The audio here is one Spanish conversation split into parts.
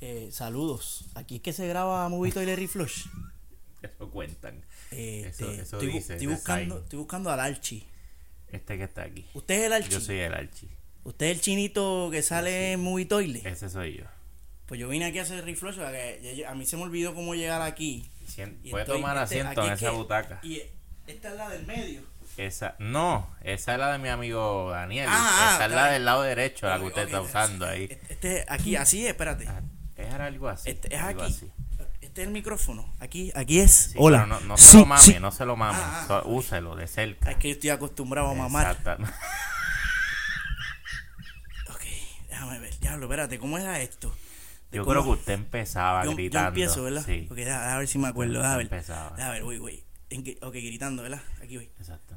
Eh, saludos. Aquí es que se graba Movito y Larry Flush. Eso cuentan. Eh, Eso- este, eso estoy, dice, estoy buscando, estoy buscando al Archie. Este que está aquí. ¿Usted es el Archie? Yo soy el Archie. ¿Usted es el chinito que sale en Movie Toilet? Ese soy yo. Pues yo vine aquí a hacer reflush a mí se me olvidó cómo llegar aquí. Y Puede estoy- tomar este, asiento en es esa que- butaca. Y esta es la del medio. Esa, no, esa es la de mi amigo Daniel. Ah, ah, esa es la del lado derecho, la que usted está usando ahí. Este aquí, así es, espérate. Ah, Es algo así. Este es algo aquí. así. Este es el micrófono. Aquí, aquí es. Sí, Hola. no, no se Sí, lo mame, sí. no se lo mame. Ah, ah. So- úselo de cerca. Es que yo estoy acostumbrado a mamar. Ok, déjame ver. Diablo, espérate, ¿cómo era esto? Yo cómo- creo que usted empezaba yo, yo gritando. empiezo, ¿verdad? Sí, Ok, déjame, déjame ver si me acuerdo. Déjame ver. Empezaba. Déjame ver, voy, voy. Ok, gritando, ¿verdad? Aquí voy. exacto.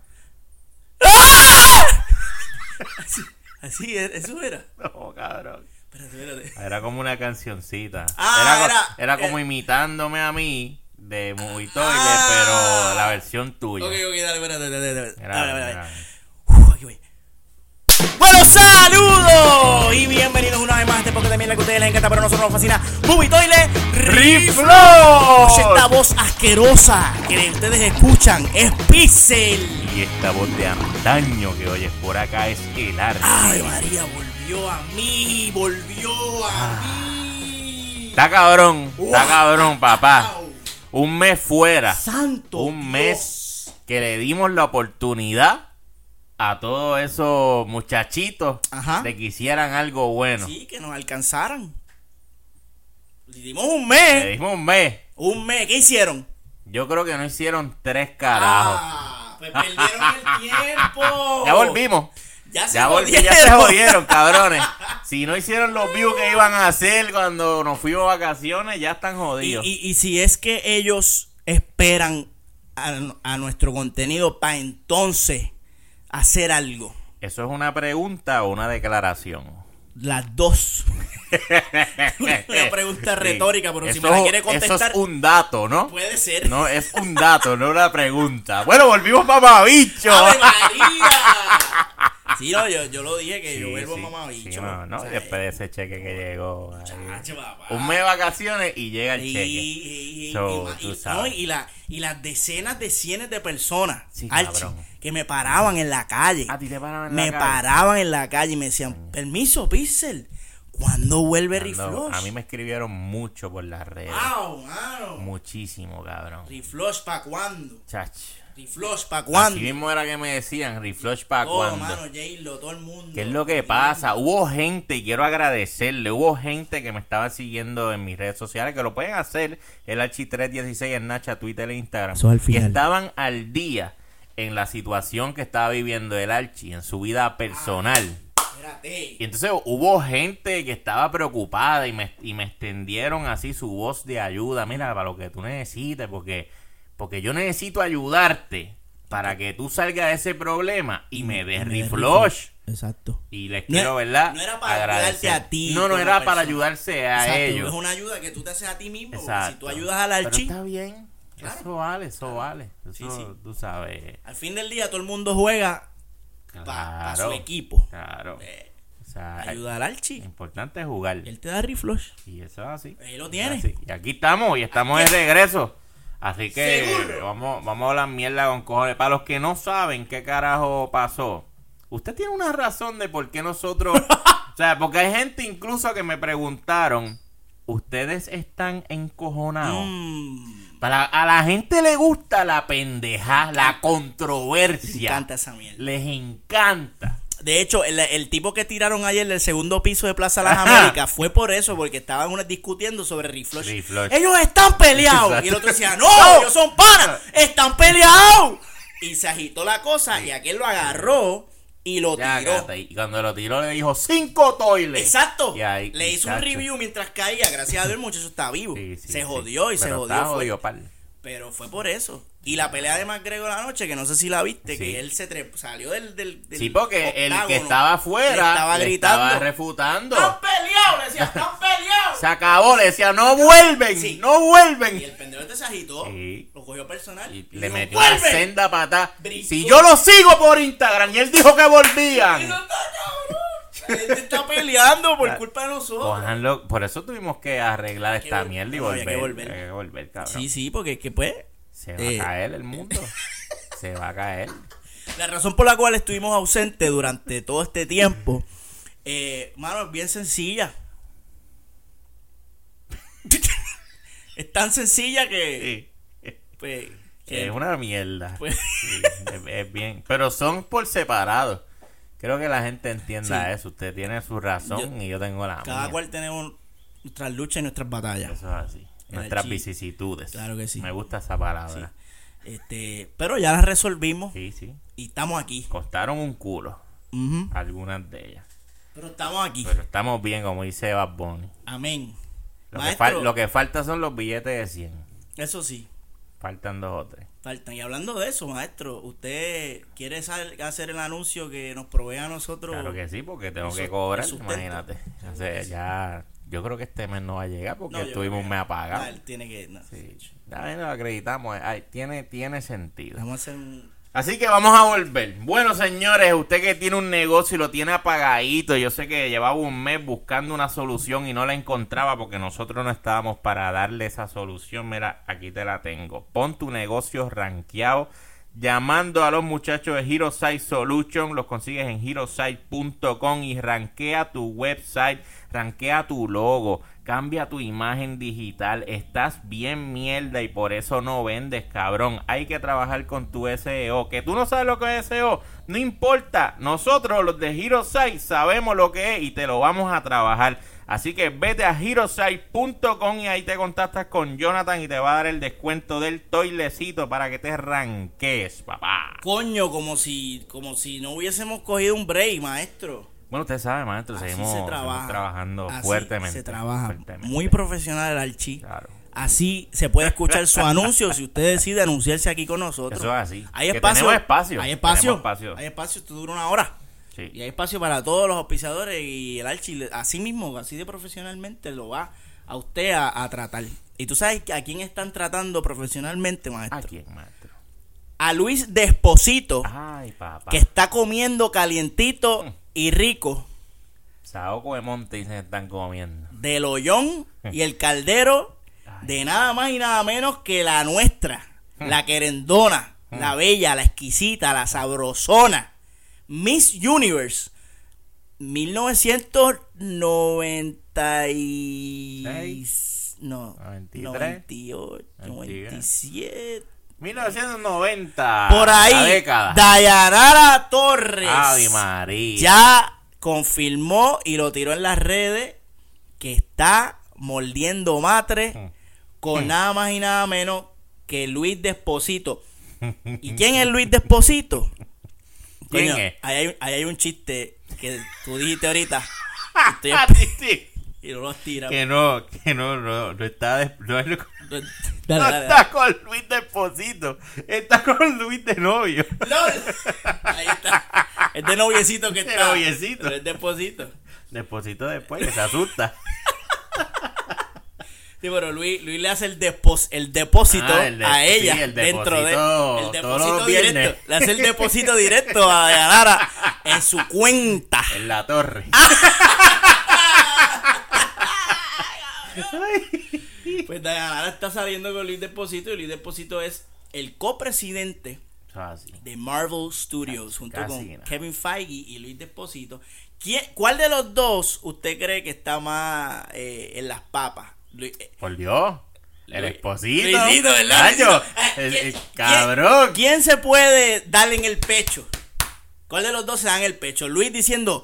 Así, así, e- eso era. No, cabrón. Espérate, espérate. Era como una cancioncita. Ah, era, co- era- como eh. imitándome a mí de Movie Toilet, Ah. pero la versión tuya. Ok, ok, dale, espérate, espérate, Dale, aquí voy. Bueno, saludos y bienvenidos una vez más a este podcast también la que a ustedes les encanta, pero a nosotros nos fascina. Movie Toilet ¡Reflow! Esta voz asquerosa que ustedes escuchan es Pixel. Y esta voz de antaño que oyes por acá es el arte. Ay, María, volvió a mí, volvió a Ah. mí. Está cabrón, está cabrón, papá. Un mes fuera. Santo. Un Dios. mes que le dimos la oportunidad a todos esos muchachitos Ajá. de que hicieran algo bueno. Sí, que nos alcanzaran. Le dimos un Le mes. dimos un mes. Un mes. ¿Qué hicieron? Yo creo que no hicieron tres carajos. Ah, pues perdieron el tiempo. Ya volvimos. Ya se Ya, jodieron. ya se jodieron, cabrones. Si no hicieron los views que iban a hacer cuando nos fuimos de vacaciones, ya están jodidos. y- y si es que ellos esperan a, a nuestro contenido para entonces hacer algo. ¿Eso es una pregunta o una declaración? Las dos. una pregunta retórica, pero si me la quiere Eso contestar, es un dato, ¿no? puede ser. No, es un dato, no una pregunta. Bueno, volvimos mamabicho. ¡Ave María! Sí, no, yo, yo lo dije que yo vuelvo sí, mamabicho. sí, no, no, O sea, después de ese cheque que llegó. chacho. Un mes de vacaciones y llega el Y, cheque. y- y- So, y- tú y- sabes. no, y la- y las decenas de cientos de personas, Archie, que me paraban en la calle. A ti te paraban en la me paraban en la calle y me decían, permiso, Pixel, ¿cuándo vuelve Reflush? A mí me escribieron mucho por las redes. Wow, mano. Muchísimo, cabrón. Reflush, ¿pa' cuándo? Chach. Reflush, ¿pa' Así cuándo? mismo era que me decían, reflush para Todo, cuando. mano, J-Lo, todo el mundo. ¿Qué es lo que pasa? Hubo gente, y quiero agradecerle, hubo gente que me estaba siguiendo en mis redes sociales, que lo pueden hacer, el H316 en Nacha, Twitter e Instagram. Eso al Y final. estaban al día en la situación que estaba viviendo el Archie, en su vida personal. Espérate. Y entonces hubo gente que estaba preocupada y me, y me extendieron así su voz de ayuda. Mira, para lo que tú necesites, porque, porque yo necesito ayudarte para que tú salgas de ese problema y me des reflush. Exacto. Y les No quiero, ¿verdad? no era para Agradecer. ayudarte a ti No, no era para ayudarse a Exacto, ellos. Es una ayuda que tú te haces a ti mismo. Exacto. Si tú ayudas al Pero Archie, está bien. Claro. Eso vale, eso vale. Eso, Sí, sí. tú sabes. al fin del día todo el mundo juega para Claro. su equipo. Claro. Eh, O sea, ayuda al Archie. importante es jugar. Y él te da reflush. Y eso es así. Ahí lo Es tiene. así. Y aquí estamos, y estamos de regreso. Así que Seguro. vamos, vamos a hablar mierda con cojones. Para los que no saben qué carajo pasó, usted tiene una razón de por qué nosotros. o sea, porque hay gente incluso que me preguntaron: ¿Ustedes están encojonados? Mm, Para, a la gente le gusta la pendeja, la controversia. encanta esa mierda. Les encanta. De hecho, el, el tipo que tiraron ayer del segundo piso de Plaza Las. Américas fue por eso, porque estaban una- discutiendo sobre reflush. Reflush. Ellos están peleados. Exacto. Y el otro decía, no, ellos son panas, están peleados. Y se agitó la cosa y aquel lo agarró y lo Ya, tiró. gata, Y cuando lo tiró le dijo: ¡Cinco toiles! Exacto. Y ahí, Le hizo un review mientras caía. Gracias a Dios el muchacho está vivo. Sí, sí, se sí. jodió y se jodió. está fue. jodido, pal. Pero fue por eso. Y la pelea de McGregor anoche, que no sé si la viste, Sí. que él se salió del, del, del Sí, porque el que estaba afuera estaba gritando. estaba refutando. ¡Están peleados! Le decía, ¡están peleados! Se acabó, le decía, no vuelven, Sí. no Y vuelven. el pendejo este se agitó, Sí. lo cogió personal. Y y le dijo, metió una "¡Vuelven!". senda patada. Brincó. Si yo lo sigo por Instagram y él dijo que volvían. Cabrón. gente está peleando por culpa de nosotros. Por eso tuvimos que arreglar esta mierda y no, que volver. Hay que volver, cabrón. Sí, sí, porque es que pues Se va Eh. a caer el mundo. Se va a caer. la razón por la cual estuvimos ausentes durante todo este tiempo, eh, mano, es bien sencilla. es tan sencilla que, Sí. pues, que- Es una mierda. pues, Sí, es, es bien. Pero son por separado. Creo que la gente entienda Sí. eso. Usted tiene su razón Yo- y yo tengo la cada mía. cual tenemos nuestras luchas y nuestras batallas. Eso es así. Nuestras vicisitudes. Claro que sí. Me gusta esa palabra. Este, pero ya las resolvimos Sí, sí. y estamos aquí. Costaron un culo. Algunas de ellas. Pero estamos aquí. Pero estamos bien, como dice Bad Bunny. Amén. Lo, que, Maestro, fal- lo que falta son los billetes de 100. eso sí, Faltan dos o tres. faltan. Y hablando de eso, maestro, ¿usted quiere hacer el anuncio que nos provee a nosotros? Claro que sí, porque tengo que cobrar, imagínate. Sea, ya, yo creo que este mes no va a llegar porque No, estuvimos un mes apagado. Tiene que. no. Sí. Ya lo acreditamos, ay, tiene, tiene sentido. Vamos a hacer un. Así que vamos a volver. Bueno, señores, usted que tiene un negocio y lo tiene apagadito, yo sé que llevaba un mes buscando una solución y no la encontraba porque nosotros no estábamos para darle esa solución. Mira, aquí te la tengo. Pon tu negocio rankeado llamando a los muchachos de Hero Site Solution. Los consigues en herosite.com y rankea tu website, rankea tu logo, cambia tu imagen digital. Estás bien mierda y por eso no vendes, cabrón. Hay que trabajar con tu SEO. Que tú no sabes lo que es SEO, no importa. Nosotros, los de Hero Site, sabemos lo que es y te lo vamos a trabajar. Así que vete a herosite.com y ahí te contactas con Jonathan y te va a dar el descuento del toilecito para que te ranques, papá. Coño, como si, como si no hubiésemos cogido un break, maestro. Bueno, usted sabe, maestro, Así seguimos, se seguimos trabaja. trabajando Así fuertemente. Se trabaja. fuertemente. Muy profesional el archi. Claro. Así se puede escuchar su anuncio si usted decide anunciarse aquí con nosotros. Eso es así. Hay espacio. tenemos espacio. Hay espacio. Tenemos espacio. Hay espacio. Esto dura una hora. Sí. Y hay espacio para todos los auspiciadores y el archi, así mismo, así de profesionalmente, lo va a usted a, a tratar. Y tú sabes a quién están tratando profesionalmente, maestro. ¿A quién, maestro? A Luis Desposito, Ay, papá. que está comiendo calientito y rico Saoco de monte y se están comiendo. del hoyón y el caldero de nada más y nada menos que la nuestra, la querendona, la bella, la exquisita, la sabrosona, Miss Universe 1990 y... No, 93, 98, 93. 97. 1990. Por ahí, La década. Dayanara Torres. Ave María. ya confirmó y lo tiró en las redes que está mordiendo matre Mm. con nada más y nada menos que Luis Desposito. ¿Y quién es Luis Desposito? ¿Quién Coño, es? Ahí hay, ahí hay un chiste que tú dijiste ahorita Estoy y no los tira. Que no, que no, no, no está, de- no, es- no Dale, dale, dale. está con Luis de esposito, está con Luis de novio. ¡Lol! Ahí está. Es de noviecito que De está. noviecito. Pero es Desposito. Desposito después, que se asusta. Sí, pero Luis, Luis le hace el, depos- el depósito Ah, el de- a ella sí, el dentro de el depósito directo. Le hace el depósito directo a Dayanara en su cuenta. En la torre. Pues Dayanara está saliendo con Luis Depósito y Luis Depósito es el copresidente así. de Marvel Studios junto casi con nada. Kevin Feige y Luis Depósito. ¿Quién, ¿Cuál de los dos usted cree que está más eh, en las papas? Luis- eh, Por Dios. El Luis- esposito. Luisito, ¿verdad? Nacho, Luisito. el- ¿Quién- el quién- cabrón. ¿Quién se puede darle en el pecho? ¿Cuál de los dos se da en el pecho? Luis diciendo,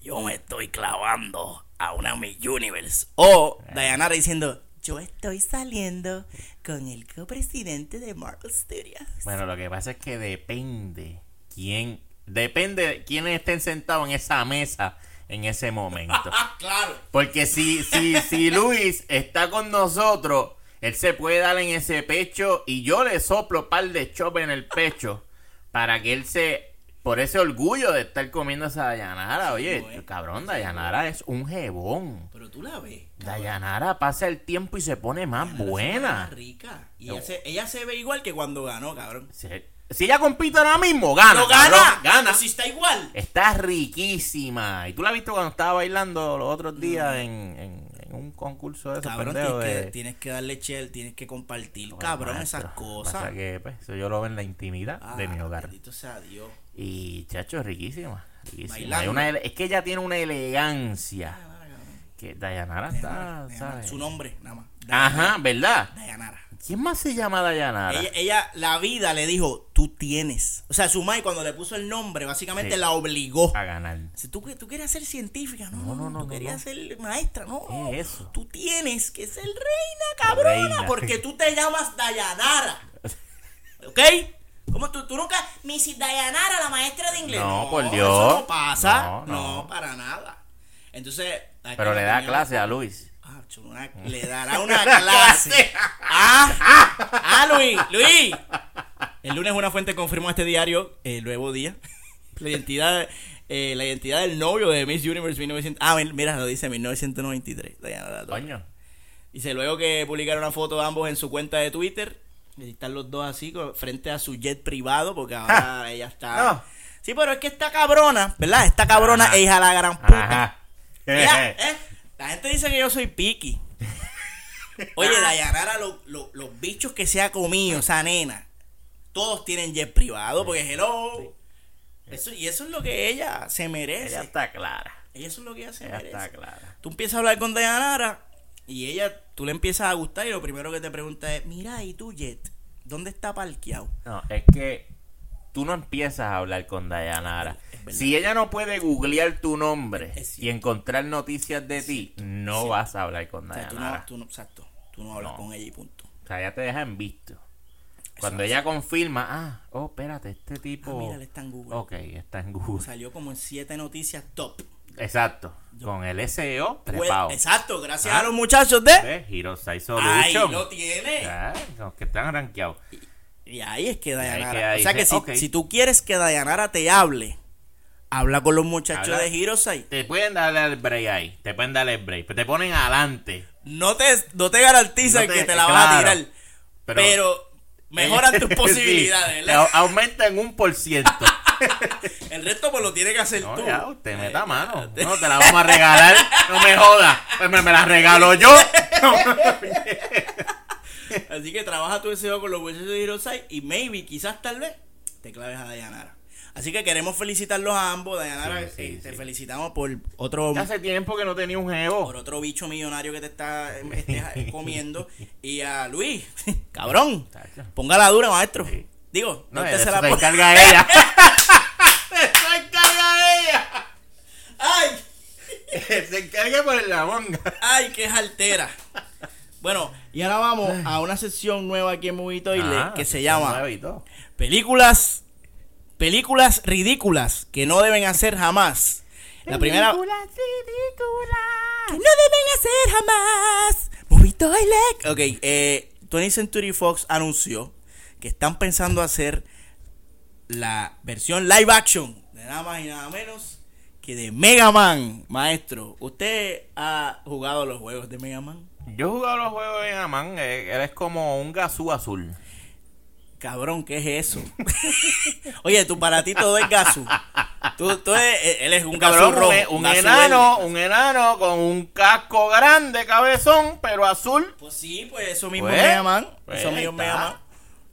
yo me estoy clavando a una Miss Universe. O Dayanara diciendo, yo estoy saliendo con el copresidente de Marvel Studios. Bueno, lo que pasa es que depende quién. Depende de quiénes estén sentados en esa mesa en ese momento. claro. Porque si, si, si Luis está con nosotros, él se puede dar en ese pecho y yo le soplo par de chopes en el pecho para que él se. Por ese orgullo de estar comiendo esa Dayanara. Oye, Bueno, cabrón, Dayanara es un jebón. Pero tú la ves. Dayanara pasa el tiempo y se pone más Dayanara buena. rica. Y ella se, ella se ve igual que cuando ganó, cabrón. Se- Si ella compite ahora mismo, gana. No gana, cabrón, gana. Si está igual. Está riquísima. Y tú la has visto cuando estaba bailando los otros días en, en- en un concurso de esos Cabrón, tienes, de- que, tienes que darle chel, tienes que compartir, Bueno, cabrón, maestro, esas cosas. Pasa que, pues, eso yo lo veo en la intimidad de mi Ah, hogar. Bendito sea Dios. Y, chacho, es riquísima. riquísima. Una es que ella tiene una elegancia que Dayanara está, Dayanara, ¿sabes? Su nombre, nada más. Ajá, ¿verdad? Dayanara. ¿Quién más se llama Dayanara? Ella, ella, la vida le dijo, tú tienes. O sea, su madre cuando le puso el nombre, básicamente Sí. la obligó. A ganar. Si tú, tú querías ser científica, no, No, no, no, tú no, querías no. ser maestra, no. ¿Qué es eso? Tú tienes que ser reina, cabrona, Reina. porque tú te llamas Dayanara. ¿Ok? ¿Cómo tú, tú nunca, Missy Dayanara, la maestra de inglés? No, por Eso Dios. no pasa. No, No, no. para nada. Entonces. Pero le da clase a Luis. Una- le dará una clase. ah, ah, Luis, Luis. El lunes una fuente confirmó a este diario, el nuevo día, la identidad, eh, la identidad del novio de Miss Universe 1900. Ah, mira, lo dice 1993. Diana La Torre. Coño. Dice luego que publicaron una foto de ambos en su cuenta de Twitter. Y están los dos así, frente a su jet privado, porque ahora ella está. No. Sí, pero es que esta cabrona, ¿verdad? Esta cabrona Ajá. es hija de la gran puta. Mira, ¿eh? La gente dice que yo soy piqui. Oye, Dayanara, lo- lo- los bichos que se ha comido esa nena, todos tienen jet privado, porque hello. Eso, y eso es lo que ella se merece. Ella está clara. Ella eso es lo que ella se Ella merece. está clara. Tú empiezas a hablar con Dayanara y ella, tú le empiezas a gustar y lo primero que te pregunta es, mira, ¿y tu jet? ¿Dónde está parqueado? No, es que tú no empiezas a hablar con Dayanara. Verdad. Si ella no puede googlear tu nombre y encontrar noticias de ti, no vas a hablar con O sea, tú no, Dayanara. tú no, exacto, tú no hablas No. con ella y punto. O sea, ella te deja en visto. Cuando ella confirma, ah, oh, espérate, este tipo. Ah, mira, está en Google. Ok, está en Google. Salió como en siete noticias top. Exacto. Con el SEO Pues, trepado. exacto, gracias Ah. a los muchachos de... Hirosai Ahí Solution. lo tiene. Los que están rankeados. Y ahí es que ahí Dayanara. o sea que si, si tú quieres que Dayanara te hable, habla con los muchachos Habla. de Hirosai. Te pueden darle el break ahí. Te pueden darle el break. Pero te ponen adelante. No te, no te garantizan No te- que te la vas a claro. tirar. Pero, Pero- mejoran tus Sí, posibilidades, aumenta en un por ciento. El resto pues lo tienes que hacer No, tú. ya, usted meta mano. espérate. No, te la vamos a regalar. No me joda. Pues me, me la regalo yo. Así que trabaja tu deseo con los muchachos de Hirosai y maybe, quizás tal vez, te claves a Dayanara. Así que queremos felicitarlos a ambos. Dayanara, Sí, sí, eh, te sí. felicitamos por otro Hace tiempo que no tenía un por jevo. otro bicho millonario que te está eh, estés comiendo. Y a Luis, cabrón, Chacho. ponga la dura, maestro. Digo, No, no usted se la se encarga ella. Se encarga ella. ¡Ay! Se encarga por la monga. ¡Ay, qué altera! Bueno, y ahora vamos a una sección nueva aquí en Movie Toilet Ah, que se llama. Películas Películas ridículas que no deben hacer jamás. La primera Películas ridículas. que no deben hacer jamás. Movie Toilet. Ok, eh, 20th Century Fox anunció que están pensando hacer la versión live action de nada más y nada menos que de Mega Man, maestro. ¿Usted ha jugado los juegos de Mega Man? Yo he jugado los juegos de Aman. eh, Él es como un gasú azul. Cabrón, ¿qué es eso? Oye, tú para ti todo es gasu. Tú, tú eres- él es un Cabrón, rojo. un, un enano, verde. un enano con un casco grande, cabezón, pero azul. Pues sí, pues eso mismo Pues, es Mega Man. pues, eso mismo es está. Mega Man.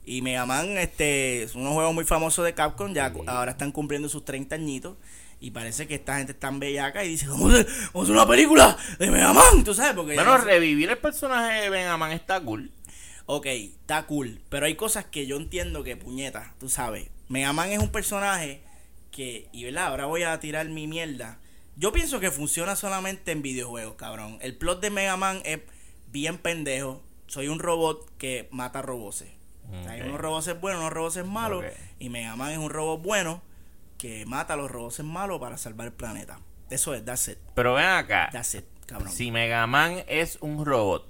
Y Mega Man, este, son unos juegos muy famosos de Capcom. Ya ahora están cumpliendo sus 30 añitos. Y parece que esta gente está en bellaca y dice, vamos a, hacer, una película de Mega Man, tú sabes, porque Bueno, revivir el personaje de Mega Man está cool. Ok, está cool. Pero hay cosas que yo entiendo que, puñeta, tú sabes. Mega Man es un personaje que, y verdad, ahora voy a tirar mi mierda. Yo pienso que funciona solamente en videojuegos, cabrón. El plot de Mega Man es bien pendejo. Soy un robot que mata robots. Hay unos robots buenos, unos robots malos. Y Mega Man es un robot bueno que mata a los robots malos para salvar el planeta. Eso es, that's it. Pero ven acá. That's it, cabrón. Si Mega Man es un robot,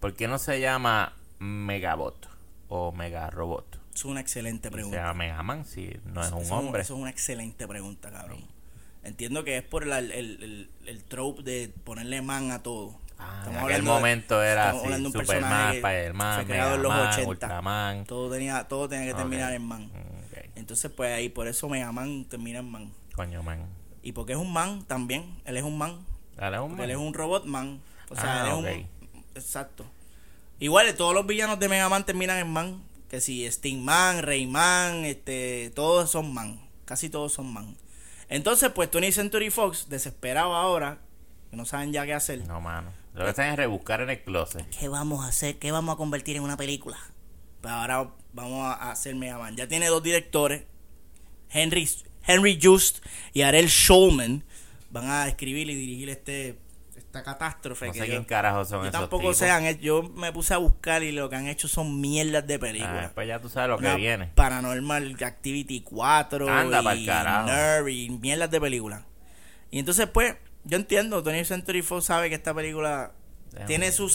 ¿por qué no se llama Megabot o Mega Robot? Es una excelente Se pregunta. llama Mega Man si no es un Eso hombre. Eso es una excelente pregunta, cabrón. Entiendo que es por la- el, el, el trope de ponerle man a todo. Ah, Estamos en aquel hablando de- momento era así, un Superman, Spiderman, los Megaman, 80. Ultraman. Todo tenía, todo tenía que terminar en man. Entonces, pues ahí por eso Mega Man termina en man. Coño, man. Y porque es un man también. Él es un man. Un él es un robot man. O sea, Ah, él es un. Exacto. Igual, todos los villanos de Mega Man terminan en man. Que si Stingman, Rayman, este, todos son man. Casi todos son man. Entonces, pues Tony Century Fox, desesperado ahora, que no saben ya qué hacer. No, mano. Lo que hacen es rebuscar en el closet. ¿Qué vamos a hacer? ¿Qué vamos a convertir en una película? Pues ahora vamos a hacer Mega Man. Ya tiene dos directores, Henry, Henry Just y Ariel Schulman. Van a escribir y dirigir este esta catástrofe. No que sé yo- quién carajo son yo esos tampoco tipos. hecho- yo me puse a buscar y lo que han hecho son mierdas de Ah, películas. después ya tú sabes lo que viene. Paranormal Activity 4 Anda y. Nerve y mierdas de películas. Y entonces pues, yo entiendo, Tony Century Fox sabe que esta película Déjame tiene su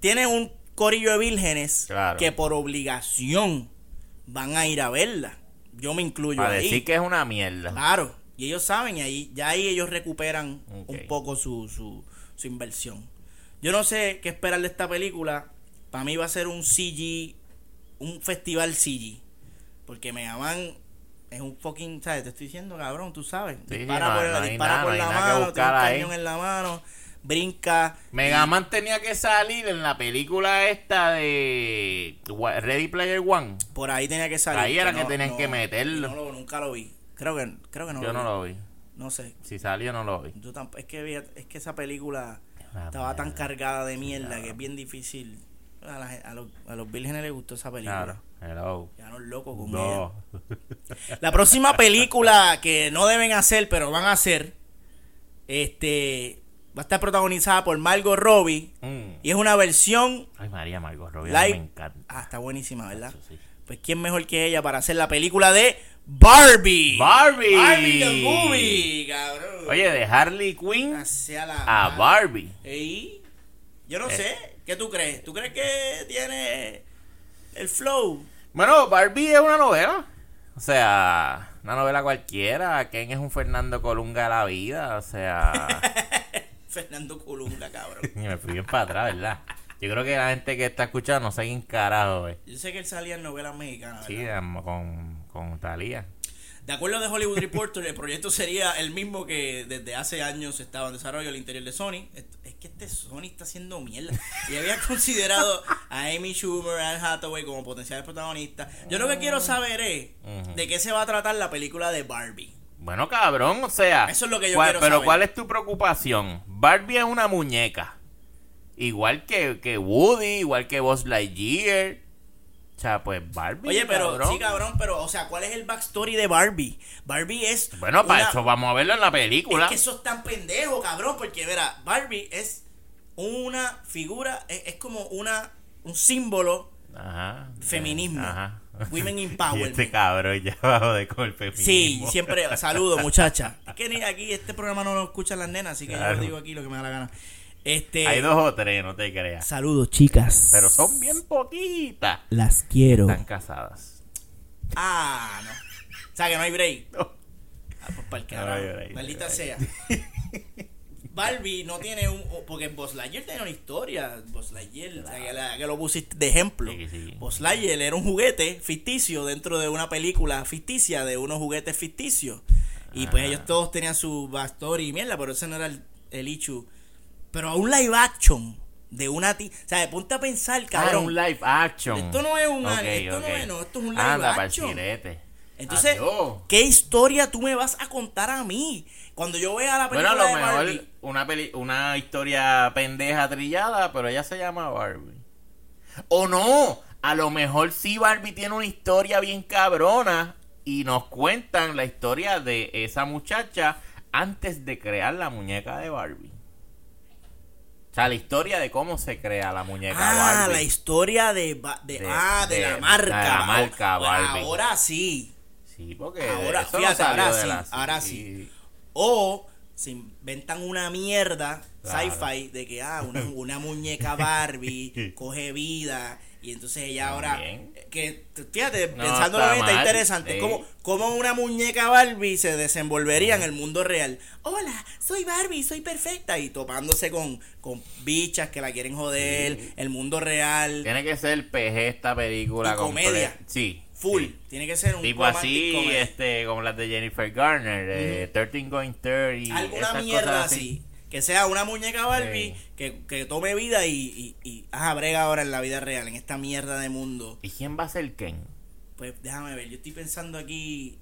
tiene un corillo de vírgenes Claro. que por obligación van a ir a verla. Yo me incluyo ahí. decir que es una mierda. Claro, y ellos saben, y ahí, ya ahí ellos recuperan un poco su, su, su inversión. Yo no sé qué esperar de esta película. Para mí va a ser un CG, un festival CG. Porque Mega Man es un fucking, ¿sabes? Te estoy diciendo, cabrón, tú sabes. Sí, dispara no, por, no dispara nada, por la que mano, tiene un cañón en la mano, brinca. Mega Man tenía que salir en la película esta de Ready Player One. Por ahí tenía que salir. Ahí era que tenían que meterlo. Lo- nunca lo vi. Creo que, creo que no Yo lo no vi. lo vi. No sé. Si salió, no lo vi. Yo es que es que esa película Una estaba tan cargada de mierda que es bien difícil. A, la a los, a los vírgenes les gustó esa película. Claro. Hello. Ya no locos con No. ella. La próxima película que no deben hacer, pero van a hacer, este, va a estar protagonizada por Margot Robbie Mm. y es una versión Ay, María Margot Robbie, live. me encanta. Ah, está buenísima, ¿verdad? Sí. Pues quién mejor que ella para hacer la película de Barbie. Barbie. Barbie the movie, cabrón. Oye, de Harley Quinn Hacia la a. Barbie. Ey, Yo no Eh. sé, ¿qué tú crees? ¿Tú crees que tiene el flow? Bueno, Barbie es una novela. O sea, una novela cualquiera. Ken es un Fernando Colunga de la vida. O sea, Fernando Colunga, cabrón. y me fui bien para atrás, ¿verdad? Yo creo que la gente que está escuchando no sé quién carajo, eh. Yo sé que él salía en novelas mexicanas. Sí, con, con Talía. De acuerdo de Hollywood Reporter, el proyecto sería el mismo que desde hace años estaba en desarrollo al interior de Sony. Es que este Sony está haciendo mierda. Y había considerado a Amy Schumer, Anne Hathaway como potenciales protagonistas. Yo lo que quiero saber es de qué se va a tratar la película de Barbie. Bueno, cabrón, o sea. Eso es lo que yo ¿cuál- quiero Pero saber. ¿cuál es tu preocupación? Barbie es una muñeca. Igual que, que Woody, igual que Buzz Lightyear. O sea, pues Barbie. Oye, pero cabrón. sí, cabrón, pero, o sea, ¿cuál es el backstory de Barbie? Barbie es. Bueno, para una- eso vamos a verlo en la película. Es que eso es tan pendejo, cabrón, porque, mira, Barbie es una figura, es, es como una un símbolo Ajá. Feminismo. Ajá. Women Y empowerment. este cabrón ya bajo de con el Sí, feminismo. siempre, saludo muchacha. Es que ni aquí este programa no lo escuchan las nenas, así que Claro. yo digo aquí lo que me da la gana. Este, Hay dos o tres, no te creas. saludos chicas. Pero son bien poquitas. Las quiero. Están casadas. Ah, no. O sea que no hay break. No. Ah, pues para el No carajo. break, Maldita no hay sea. Barbie no tiene un. Porque Buzz Lightyear tiene una historia. Buzz Lightyear, o sea, que, la- que lo pusiste de ejemplo. Sí, sí. Buzz Lightyear era un juguete ficticio dentro de una película ficticia de unos juguetes ficticios. Y pues Ah. ellos todos tenían su backstory y mierda, pero ese no era el, el issue. Pero a un live action de una ti. O sea, ponte a pensar, Ah, cabrón. un live action. Esto no es un Ok, anime, esto no es- no, esto es un live Anda, action. Entonces, Adiós. ¿qué historia tú me vas a contar a mí? Cuando yo vea la Bueno, película a lo de mejor Barbie. una, peli una historia pendeja trillada, pero ella se llama Barbie. O no, a lo mejor sí Barbie tiene una historia bien cabrona y nos cuentan la historia de esa muchacha antes de crear la muñeca de Barbie. O sea, la historia de cómo se crea la muñeca Ah, Barbie. la historia de, de, De- ah, de, de- la marca. de la marca Ahora- Barbie. Ahora sí. Sí, porque Ahora, eso no fíjate, salió ahora sí, la- ahora sí. O se inventan una mierda Claro. sci-fi de que ah, una, una muñeca Barbie coge vida y entonces ella ahora También. que fíjate No, pensándolo está bien está interesante sí. ¿Cómo, cómo una muñeca Barbie se desenvolvería en el mundo real hola soy Barbie soy perfecta y topándose con, con bichas que la quieren joder el mundo real Tiene que ser PG esta película Y comedia. Sí. Full. Sí. Tiene que ser un Tipo así, este, como las de Jennifer Garner, eh, 13 Going 30. Alguna mierda así. Que sea una muñeca Barbie Sí. que, que tome vida y, y, y ajá, brega ahora en la vida real, en esta mierda de mundo. ¿Y quién va a ser Ken? Pues déjame ver, yo estoy pensando aquí.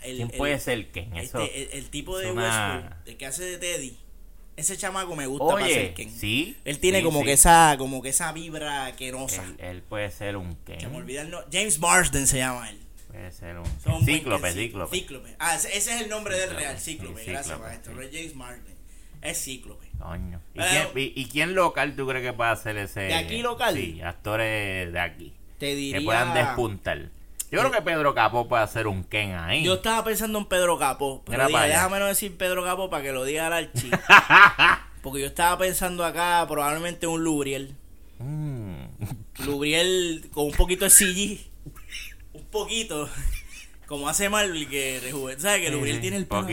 El, ¿Quién el- puede ser Ken? Eso. este, el, el tipo de una- el que hace de Teddy. Ese chamaco me gusta para Oye, ser Ken. sí. Él tiene sí, como sí. que esa, como que esa vibra quenosa. Él, él puede ser un Ken. Se me olvida el no- James Marsden se llama él. Puede ser un Cíclope, Ken. Cíclope. Cíclope. Ah, ese, ese es el nombre del Cíclope, real, sí, Cíclope. Gracias, Cíclope, maestro. James Marsden. Es Cíclope. Coño. ¿Y, Pero- quién, y, y quién local tú crees que puede hacer ese? ¿De aquí local? Sí, actores de aquí. Te diría. Que puedan despuntar. Yo creo que Pedro Capó puede hacer un Ken ahí. Yo estaba pensando en Pedro Capó, pero dije, déjame no decir Pedro Capó para que lo diga el archi. Porque yo estaba pensando acá probablemente un Lubriel. Mm. Lubriel con un poquito de CG. Un poquito. Como hace Marvel que rejuvenece. ¿Sabes que Lubriel tiene el pelo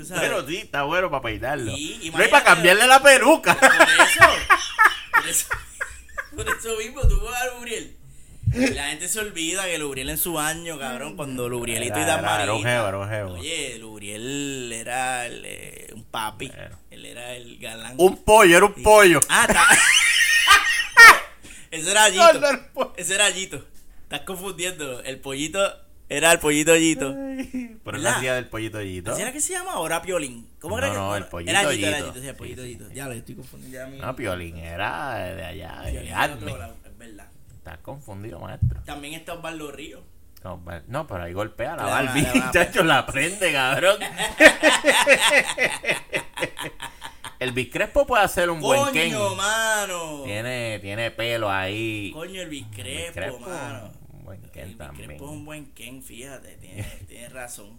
tú sabes? Pero sí, está bueno para peinarlo. Sí, no hay para cambiarle la peluca. Por eso. Por eso, por eso mismo, tú coges a Lubriel. Y la gente se olvida que Lubriel en su año, cabrón, cuando Lubrielito y Damaris. Oye, Lubriel era el, eh, un papi. Bueno. Él era el galán. Un pollo, era un pollo. Ah, está. Ese era Allito. no. Ese era Allito. Estás confundiendo. El pollito era el pollito Allito. Pero él hacía del pollito allito. ¿Así era que se llama ahora Piolín? ¿Cómo era No, que no, el pollito Era era sí, el pollito Allito. Ya lo estoy confundiendo. Ya. No, Piolín era de allá, Piolín de Es verdad. Estás confundido, maestro. También está Osvaldo Río. No, no, pero ahí golpea la Le va- Barbie, le va- muchacho, la prende, cabrón. el Biscrespo puede hacer un buen Ken. Coño, mano. Tiene, tiene pelo ahí. Coño, el Biscrespo, mano. Buen Ken también. Biscrepo es un buen Ken, fíjate. Tiene, tiene razón.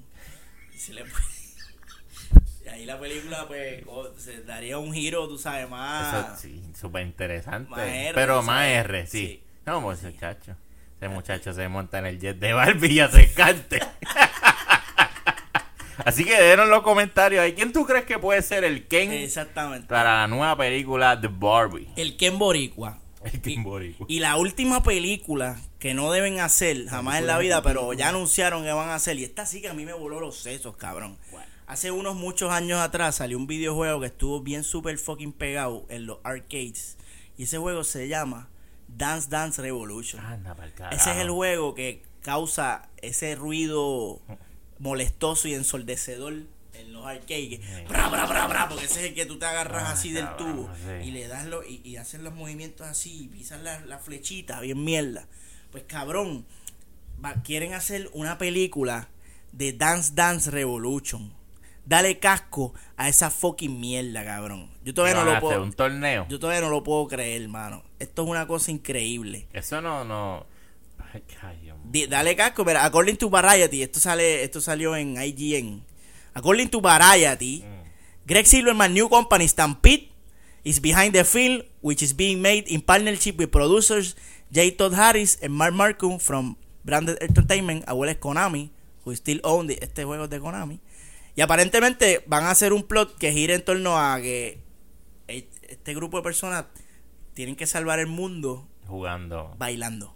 Y le puede- ahí la película, pues, se daría un giro, tú sabes, más. Eso sí, súper interesante. Pero más sabes. R, sí. Sí. No, pues muchacho. Ese muchacho se monta en el jet de Barbie y hace cante. Así que denos los comentarios ahí. ¿Quién tú crees que puede ser el Ken Exactamente. para la nueva película de Barbie? El Ken Boricua. El Y- Boricua. Y la última película que no deben hacer jamás en la vida, pero ya anunciaron que van a hacer. Y esta sí que a mí me voló los sesos, cabrón. Hace unos muchos años atrás salió un videojuego que estuvo bien super fucking pegado en los arcades. Y ese juego se llama Dance Dance Revolution. Anda. Ese es el juego que causa ese ruido molestoso y ensordecedor en los arcades. Bra, bra, bra, bra, porque ese es el que tú te agarras Ah, así del cabrón, tubo sí. y le das lo, y, y haces los movimientos así y pisas la, la flechita, bien mierda. Pues cabrón, va- quieren hacer una película de Dance Dance Revolution. Dale casco a esa fucking mierda, cabrón. Yo todavía ¿Qué no lo hacer, puedo. un torneo. Yo todavía no lo puedo creer, hermano. Esto es una cosa increíble. Eso no, no. Ay, dale casco, mira, according to Variety, esto sale, esto salió en IGN. According to Variety, Greg Silverman new company Stampede is behind the film, which is being made in partnership with producers J. Todd Harris and Mark Marcum from Branded Entertainment, as well as Konami, who still own the- este juego de Konami. Y aparentemente van a hacer un plot que gira en torno a que e- este grupo de personas tienen que salvar el mundo Jugando. bailando.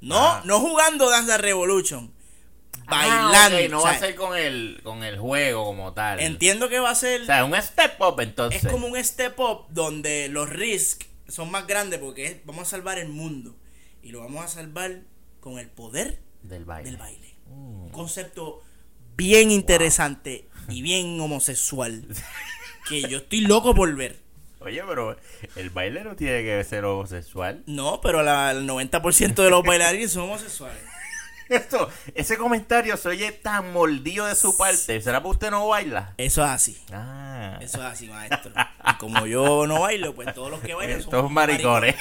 No, Ah. no jugando Dance Revolution. Ah, Bailando. ok, no o va a ser con el, con el juego como tal. Entiendo que va a ser. O sea, un step up entonces. es como un step up donde los risks son más grandes porque es- vamos a salvar el mundo. Y lo vamos a salvar con el poder Del baile. del baile. Mm. Un concepto bien interesante y bien homosexual. que yo estoy loco por ver. Oye, pero el baile no tiene que ser homosexual. No, pero la- el 90% de los bailarines son homosexuales. Esto, ese comentario se oye tan mordido de su parte. ¿Será que usted no baila? Eso es así. Ah. Eso es así, maestro. Y como yo no bailo, pues todos los que bailan son maricones.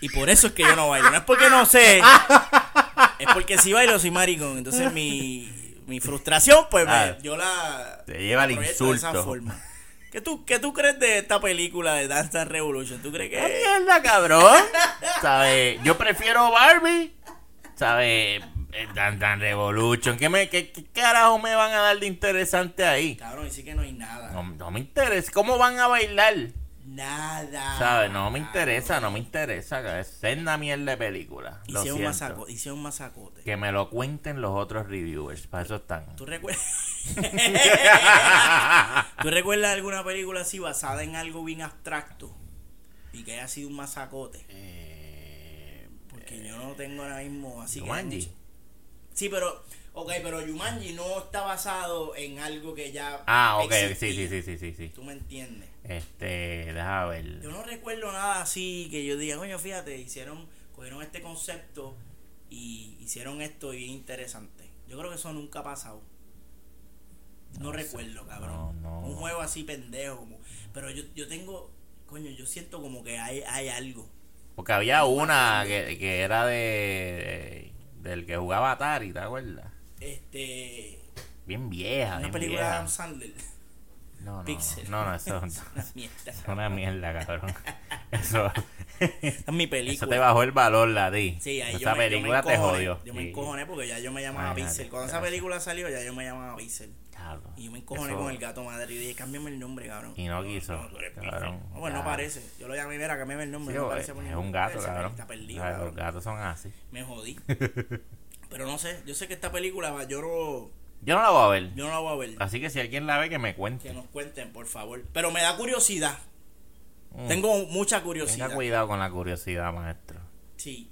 Y por eso es que yo no bailo. No es porque no sé. Es porque si bailo soy maricón. Entonces mi, mi frustración, pues me- Ah. yo la. Te lleva al proyecto de esa insulto. forma. ¿Qué tú, ¿Qué tú crees de esta película de Dance Revolution? ¿Tú crees ¿Qué que.? mierda, cabrón? ¿Sabes? Yo prefiero Barbie. ¿Sabes? Eh, Dan Dan Revolution. ¿Qué, me, qué, qué carajo me van a dar de interesante ahí? Cabrón, y sí que no hay nada. No, no me interesa. ¿Cómo van a bailar? Nada. ¿Sabes? No me interesa, no me interesa. Es senda mierda de película. Lo Hicieron un, siento. masaco- un masacote. Que me lo cuenten los otros reviewers. Para eso están. ¿Tú recuerdas? ¿Tú recuerdas alguna película así basada en algo bien abstracto? Y que haya sido un masacote. Eh, Porque yo no tengo ahora mismo así que- Jumanji. Sí, pero. Ok, pero Yumanji no está basado en algo que ya. Ah, ok. Sí, sí, sí, sí, sí, sí. Tú me entiendes. Este, déjame ver. Yo no recuerdo nada así que yo diga, coño, fíjate, hicieron, cogieron este concepto y hicieron esto bien interesante. Yo creo que eso nunca ha pasado. No, No sé. recuerdo, cabrón. No, no. Un juego así pendejo. Como, pero yo, yo tengo, coño, yo siento como que hay, hay algo. Porque había una que, que era de, de- del que jugaba Atari, ¿te acuerdas? Este. Bien vieja, Una bien película de. Adam Sandler. No, no, Pixel. no, no, eso Es una mierda. es una mierda, cabrón. Eso, es mi película. eso te bajó el valor, la di. Sí, ahí Esa yo me, yo me película te encojoné. jodió. Yo me encojoné porque ya yo me llamaba Pixel. Cuando esa película salió, ya yo me llamaba Pixel. Y yo me encojoné Eso- con el gato madre y dije, cámbiame el nombre, cabrón. Y no quiso, tú eres cabrón. No, bueno, no Ya. parece. Yo lo llamé, mira, cámbiame el nombre. Sí, no es, parece por es ningún- un gato, Ese cabrón. Está perdido, cabrón. Los gatos son así. Me jodí. Pero no sé, yo sé que esta película va, yo no, Yo no la voy a ver. yo no la voy a ver. Así que si alguien la ve, que me Que cuente. nos cuenten, por favor. Pero me da curiosidad. Mm. Tengo mucha curiosidad. Tenga cuidado con la curiosidad, maestro. Sí.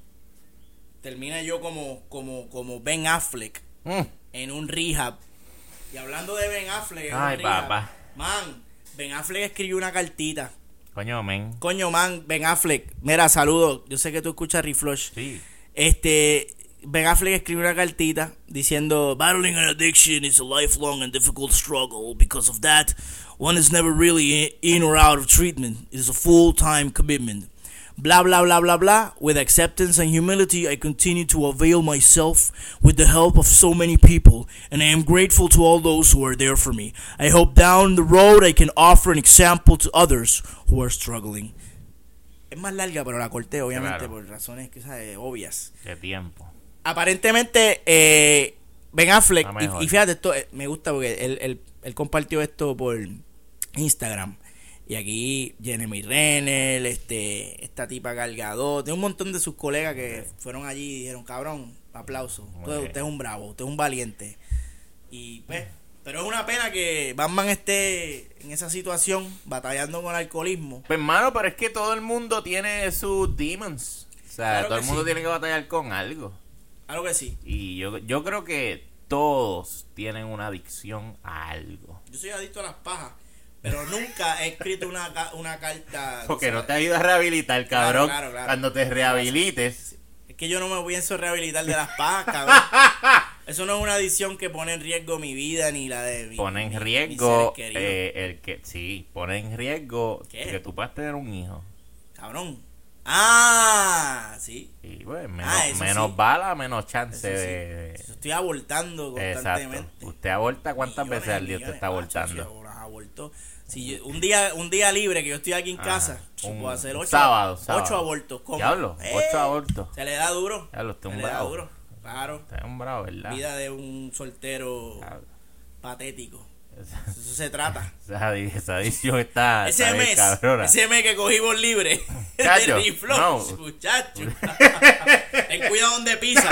Termina yo como, como, como Ben Affleck Mm. en un rehab. Y hablando de Ben Affleck, Ay, papá. Man, Ben Affleck escribió una cartita. Coño, men. Coño, man, Ben Affleck. Mira, saludos. Yo sé que tú escuchas Reflush. Sí. Este, Ben Affleck escribió una cartita diciendo, Battling an addiction is a lifelong and difficult struggle. Because of that, one is never really in or out of treatment. It is a full-time commitment. Blah, blah, blah, blah, blah. With acceptance and humility, I continue to avail myself with the help of so many people, and I am grateful to all those who are there for me. I hope down the road I can offer an example to others who are struggling. Es más larga, pero la corté, obviamente, Claro. por razones que, ¿sabes? obvias De tiempo. aparentemente eh, Ben Affleck y fíjate esto eh, me gusta porque él, él- él compartió esto por Instagram y aquí Jeremy Renner este esta tipa Galgado tiene un montón de sus colegas que fueron allí y dijeron cabrón aplauso usted, usted es un bravo usted es un valiente y pues pero es una pena que Batman esté en esa situación batallando con el alcoholismo Pues, hermano, pero es que todo el mundo tiene sus demons. O sea, Claro todo el mundo sí. tiene que batallar con algo. algo que sí Y yo, yo creo que todos tienen una adicción a algo. yo soy adicto a las pajas pero nunca he escrito una, una carta Porque no te ayuda a rehabilitar, cabrón. claro, claro. Cuando te rehabilites. Es que yo no me pienso rehabilitar de las pajas, cabrón. Eso no es una adicción que pone en riesgo mi vida ni la de mi Pone en riesgo eh, el que sí, pone en riesgo ¿Qué? que tú puedas tener un hijo. Cabrón. Ah, sí. Y pues menos, Ah, menos sí. bala, menos chance Eso sí. de... Eso Estoy abortando Exacto. constantemente. Usted aborta cuántas Millones veces al día usted está abortando. las aborto. Si yo- un día un día libre que yo estoy aquí en Ajá. casa, yo Un puedo hacer ocho, sábado, ocho sábado. abortos. ¿Cómo? Diablo, Eh, ocho abortos. Se le da duro. Diablo, se le da duro. Claro. Usted es un bravo, ¿verdad? Vida de un soltero Diablo. patético. Eso se trata. esa, esa adicción está, Ese está mes, cabrona. ese mes que cogimos libre de Chacho, Riflox, no. muchacho. Ten cuidado donde pisa.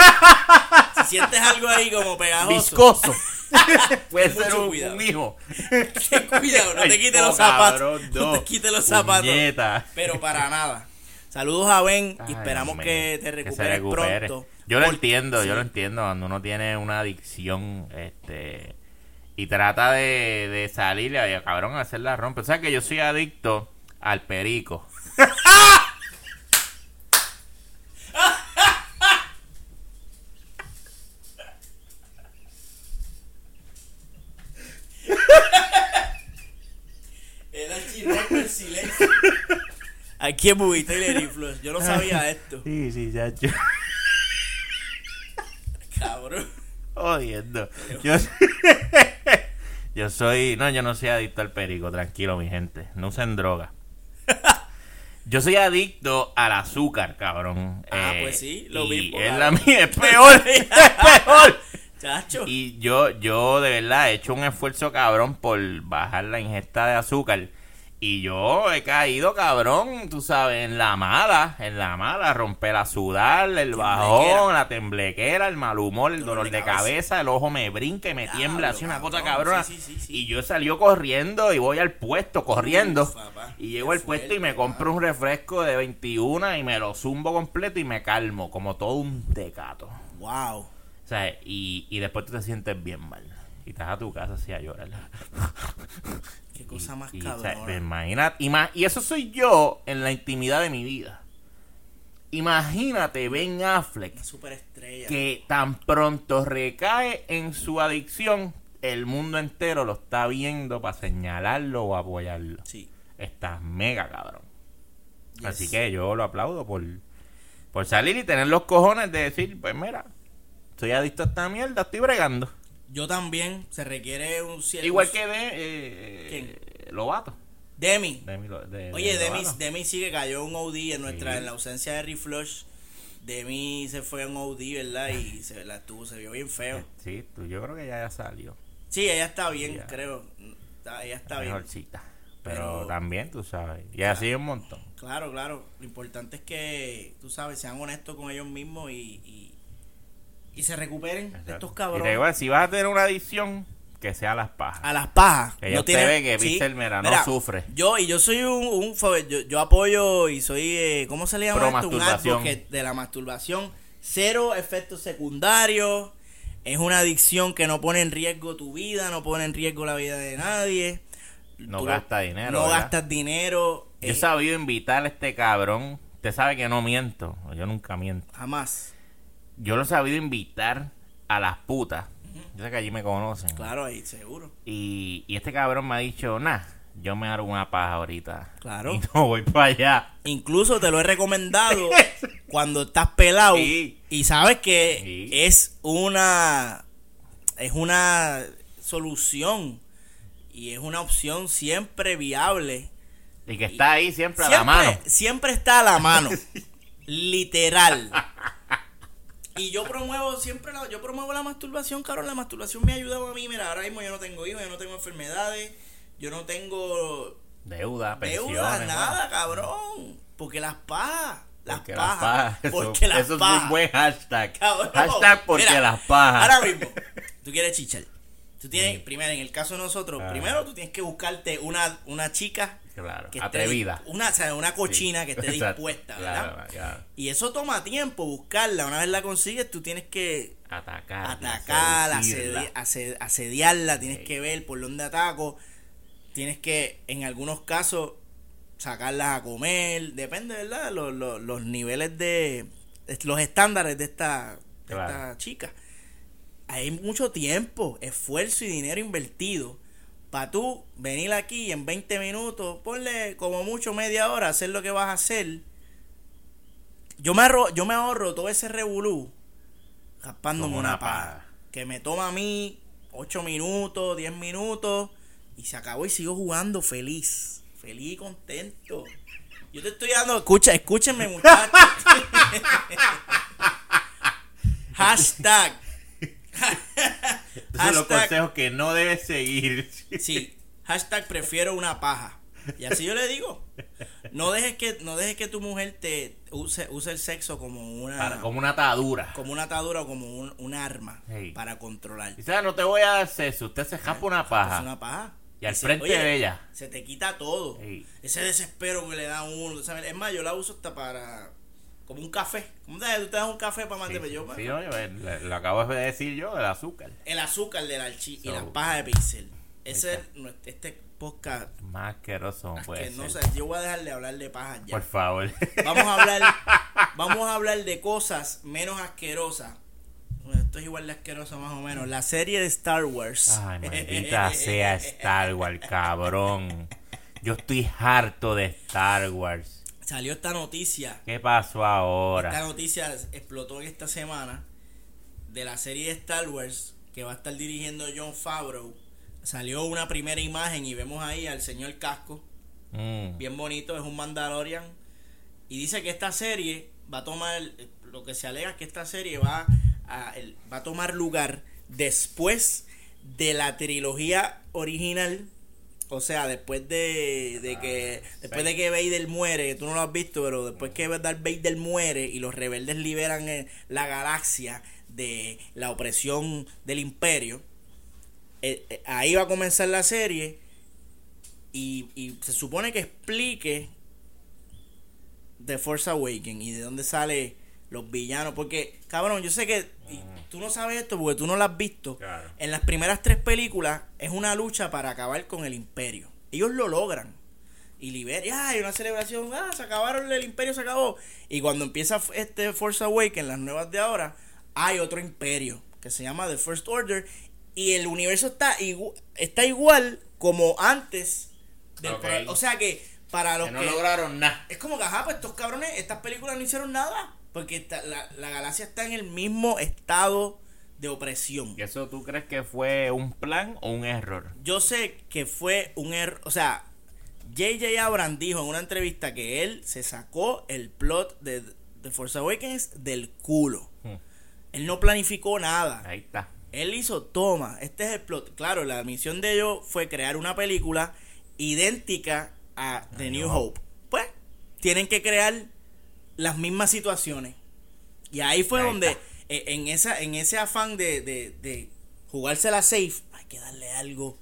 Si sientes algo ahí como pegajoso, Viscoso. Puede ser un, cuidado. un hijo. ten cuidado, no te Ay, no, los zapatos. cabrón, no. no. te quites los zapatos. Puñeta. Pero para nada. Saludos a Ben y Ay, esperamos que te recuperes recupere. pronto. Yo lo Porque- entiendo, sí. yo lo entiendo. Cuando uno tiene una adicción, este, y trata de, de salir, cabrón, a hacer la rompe. O sea que yo soy adicto al perico. Era el chirrón del silencio. Aquí en Bubito y Leriflux. Yo no sabía esto. Sí, sí, ya yo. Cabrón. Jodiendo. Yo, yo soy. No, yo no soy adicto al perico, tranquilo, mi gente. No usen droga. Yo soy adicto al azúcar, cabrón. Ah, Eh, pues sí, lo y mismo, Es cabrón. la mía, es peor. es peor. Chacho. Y yo, yo de verdad he hecho un esfuerzo cabrón por bajar la ingesta de azúcar. Y yo he caído, cabrón, tú sabes, en la mala, en la mala, romper a sudar, el bajón, la temblequera, el mal humor, el dolor de cabeza, el ojo me brinca y me tiembla, así una cosa cabrón, cabrona. sí, sí, sí, sí. Y yo salió corriendo y voy al puesto, corriendo. Uf, papá, y llego al puesto y me compro un refresco de 21 y me lo zumbo completo y me calmo, como todo un tecato. Wow. O sea, y, y después tú te sientes bien mal. Y estás a tu casa así a llorar. Qué cosa más Y, cabrona. imagínate, ima- y eso soy yo en la intimidad de mi vida. Imagínate Ben Affleck Una superestrella. que tan pronto recae en su adicción, el mundo entero lo está viendo para señalarlo o apoyarlo. Sí. Está mega cabrón. Yes. Así que yo lo aplaudo por, por salir y tener los cojones de decir, pues mira, soy adicto a esta mierda, estoy bregando. Yo también. Se requiere un cierto. Igual que de eh, Lobato. Demi. Demi Lo- de- Oye, de Demi. Demi sigue cayó un OD en nuestra, Sí. en la ausencia de Reflush. Demi se fue a un OD, ¿verdad? Y se la tuvo, se vio bien feo. Sí, tú, yo creo que ya, ya salió. Sí, ella está bien, creo. Está- ella está bien. Mejorcita. Pero, Pero- también, tú sabes. Y así un montón. Claro, claro. Lo importante es que, tú sabes, sean honestos con ellos mismos y, y, y se recuperen de estos Y te cabrones. digo, si vas a tener una adicción, que sea a las pajas. A las pajas. Que No tiene- ve que sí. Mira, no sufre. Yo, y yo soy un, un yo, yo apoyo y soy, eh, ¿cómo se le llama esto? Un masturbación. advocate de la masturbación. Cero efectos secundarios. Es una adicción que no pone en riesgo tu vida, no pone en riesgo la vida de nadie. No Tú gasta dinero, No ¿verdad? gastas dinero. Yo he eh, sabido invitar a este cabrón. Usted sabe que no miento. Yo nunca miento. jamás. Yo lo he sabido invitar a las putas. Yo sé que allí me conocen. Claro, ahí, seguro. Y, y este cabrón me ha dicho, nah, yo me hago una paja ahorita. Claro. Y no voy para allá. Incluso te lo he recomendado cuando estás pelado Sí. y sabes que Sí. es una es una solución y es una opción siempre viable. Y que está ahí siempre a la Siempre, mano. siempre está a la mano. literal. Y yo promuevo siempre la, yo promuevo la masturbación, Carol. La masturbación me ha ayudado a mí. Mira, ahora mismo yo no tengo hijos, yo no tengo enfermedades, yo no tengo Deuda, pensiones. Deuda, nada, cabrón. Porque las pajas. Las Porque pajas. las pajas. Eso, Porque las eso es pajas. un buen hashtag. Cabrón. Hashtag porque Mira, las pajas. Ahora mismo, tú quieres chichar. Tú tienes, primero, en el caso de nosotros, Ah. primero tú tienes que buscarte una, una chica Claro, que atrevida. una, o sea, una cochina que esté dispuesta, ¿verdad? claro. Y eso toma tiempo buscarla. Una vez la consigues, tú tienes que Atacar. atacarla, asedi- asediarla, tienes Sí. que ver por dónde ataco, tienes que, en algunos casos, sacarlas a comer, depende, ¿verdad? Los, los, los niveles de, los estándares de esta, de Claro. esta chica. Hay mucho tiempo, esfuerzo y dinero invertido para tú venir aquí y en 20 minutos, ponle como mucho media hora, hacer lo que vas a hacer. Yo me, ahorro, yo me ahorro todo ese revolú raspándome Como una, paja. Que me toma a mí 8 minutos, 10 minutos y se acabó y sigo jugando feliz. Feliz y contento. Yo te estoy dando, escucha, escúchenme muchachos. Hashtag. Esos son los consejos que no debes seguir. Sí, hashtag prefiero una paja. Y así yo le digo. No dejes que, no dejes que tu mujer te use, use el sexo como una Para- como una atadura. como una atadura o como un, un arma Sí. para controlar. Y sea, no te voy a dar sexo. Usted se japa una paja. una paja. Y al se- frente oye, de ella. Se te quita todo. Sí. Ese desespero que le da a uno. ¿sabes? Es más, yo la uso hasta para. Como un café. ¿Cómo te, tú te das un café para mantener? sí, yo, sí, oye, le- lo acabo de decir yo, el azúcar. El azúcar del archi y So, las pajas de pixel. Ese es este podcast. Más asqueroso que no ser. sé, yo voy a dejar de hablar de pajas ya. Por favor. Vamos a hablar, vamos a hablar de cosas menos asquerosas. Esto es igual de asqueroso más o menos. La serie de Star Wars. Ay, maldita sea Star Wars, cabrón. Yo estoy harto de Star Wars. Salió esta noticia. ¿Qué pasó Esta ahora? noticia explotó en esta semana de la serie de Star Wars que va a estar dirigiendo John Favreau. Salió una primera imagen y vemos ahí al señor Casco, Mm. bien bonito, es un Mandalorian. Y dice que esta serie va a tomar, lo que se alega es que esta serie va a, va a tomar lugar después de la trilogía original O sea, después de, de que después de que Vader muere, que tú no lo has visto, pero después que Vader muere y los rebeldes liberan eh, la galaxia de la opresión del imperio, eh, eh, ahí va a comenzar la serie y, y se supone que explique The Force Awakens y de dónde sale los villanos, porque cabrón, yo sé que tú no sabes esto porque tú no lo has visto. Claro. En las primeras tres películas es una lucha para acabar con el imperio. Ellos lo logran. Y liberan, ah, hay una celebración, ah, se acabaron, el imperio se acabó. Y cuando empieza este Force Awakens, las nuevas de ahora, hay otro imperio que se llama The First Order. Y el universo está, igu- está igual como antes del O sea que para los Que no que- lograron nada. es como que, ajá, pues estos cabrones, estas películas no hicieron nada. Porque está- la, la galaxia está en el mismo estado de opresión. ¿Y eso tú crees que fue un plan o un error? Yo sé que fue un error. O sea, J.J. Abrams dijo en una entrevista que él se sacó el plot de The Force Awakens del culo. Hmm. Él no planificó nada. Ahí está. Él hizo, toma, este es el plot. Claro, la misión de ellos fue crear una película idéntica a The New Hope. Pues, tienen que crear las mismas situaciones. Y ahí fue Ahí donde, eh, en, esa, en ese afán de, de, de jugársela safe, hay que darle algo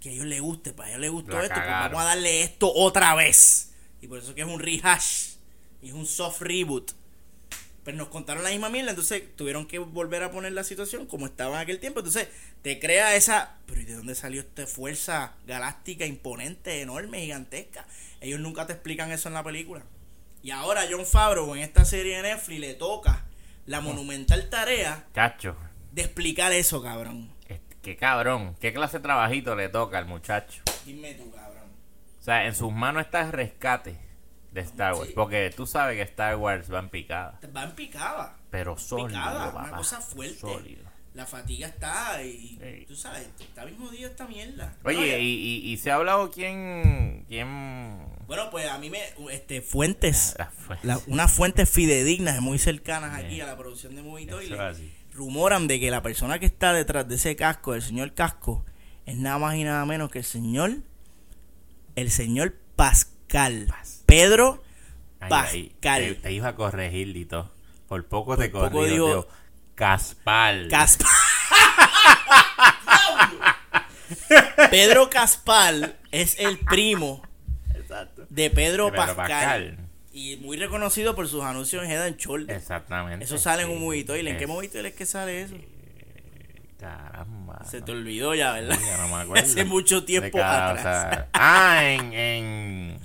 que a ellos les guste. Para ellos les gustó La esto, pues vamos a darle esto otra vez. Y por eso que es un rehash. Y es un soft reboot. Pero nos contaron la misma mierda, entonces tuvieron que volver a poner la situación como estaba en aquel tiempo. Entonces te crea esa. Pero ¿y de dónde salió esta fuerza galáctica imponente, enorme, gigantesca? Ellos nunca te explican eso en la película. Y ahora John Favreau en esta serie de Netflix le toca la monumental tarea Chacho. de explicar eso, cabrón. Qué cabrón. ¿Qué clase de trabajito le toca al muchacho? Dime tú, cabrón. O sea, en sus manos está el rescate de Star Wars. Sí. Porque tú sabes que Star Wars va en picada. Va en picada. Pero sólido, Picada, papá. una cosa fuerte. Sólido. La fatiga está y Sí. tú sabes, está bien jodido esta mierda. Oye, Oye, y, y, y se ha hablado quién... quién... Bueno, pues a mí me. Este, fuentes. Ah, fue- la- unas fuentes fidedignas, muy cercanas aquí a la producción de es así. rumoran de que la persona que está detrás de ese casco, el señor Casco, es nada más y nada menos que el señor. El señor Pascal. Pedro Ay, ay, Pascal. te, te iba a corregir, Lito. Por poco te corrijo, digo-. Caspal. Caspal. Pedro Caspal es el primo. De Pedro, De Pedro Pascal. Pascal. Y muy reconocido por sus anuncios en Head and. Exactamente. Eso sale en sí. un Movie Toilet. ¿En qué Toilet es que sale eso? Caramba. Se te olvidó ya, ¿verdad? Ya no me acuerdo. Hace mucho De tiempo cada- atrás. o sea, ah, en, en,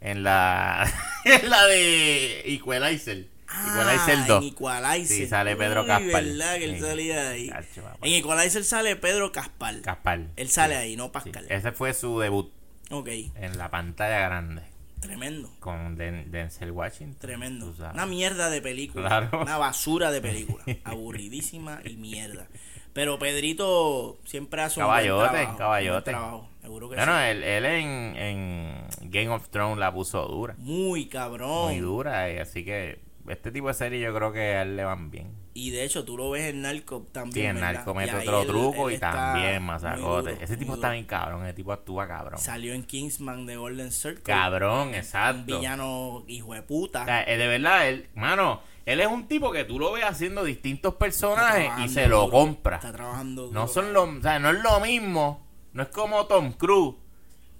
en la, en la de Equalizer. Equalizer Ah, 2. En Equalizer. Sí, sale Pedro Uy, Caspal. verdad que él Sí. salía ahí. Chacho, papá. En Equalizer sale Pedro Caspal. Caspal. Él sale Sí, ahí, no sí. Pascal. Ese fue su debut Ok, en la pantalla grande tremendo. con Den- Denzel Washington. Tremendo. Una mierda de película. Claro. Una basura de película. Aburridísima y mierda. Pero Pedrito siempre hace un Caballote, buen trabajo. caballote. un trabajo, Seguro que Bueno, sí. él, él en, en Game of Thrones la puso dura. Muy cabrón. Muy dura. y así que este tipo de serie yo creo que a él le van bien. Y de hecho, tú lo ves en Narco Sí, también. en ¿verdad? Narco mete otro él- truco él y también duro, Ese tipo está bien cabrón, ese tipo actúa cabrón. Salió en Kingsman de Golden Circle. Cabrón, Un exacto. villano hijo de puta. O sea, eh, de verdad, él, mano, él es un tipo que tú lo ves haciendo distintos personajes y se lo compra. Está trabajando No son lo, o sea, no es lo mismo, no es como Tom Cruise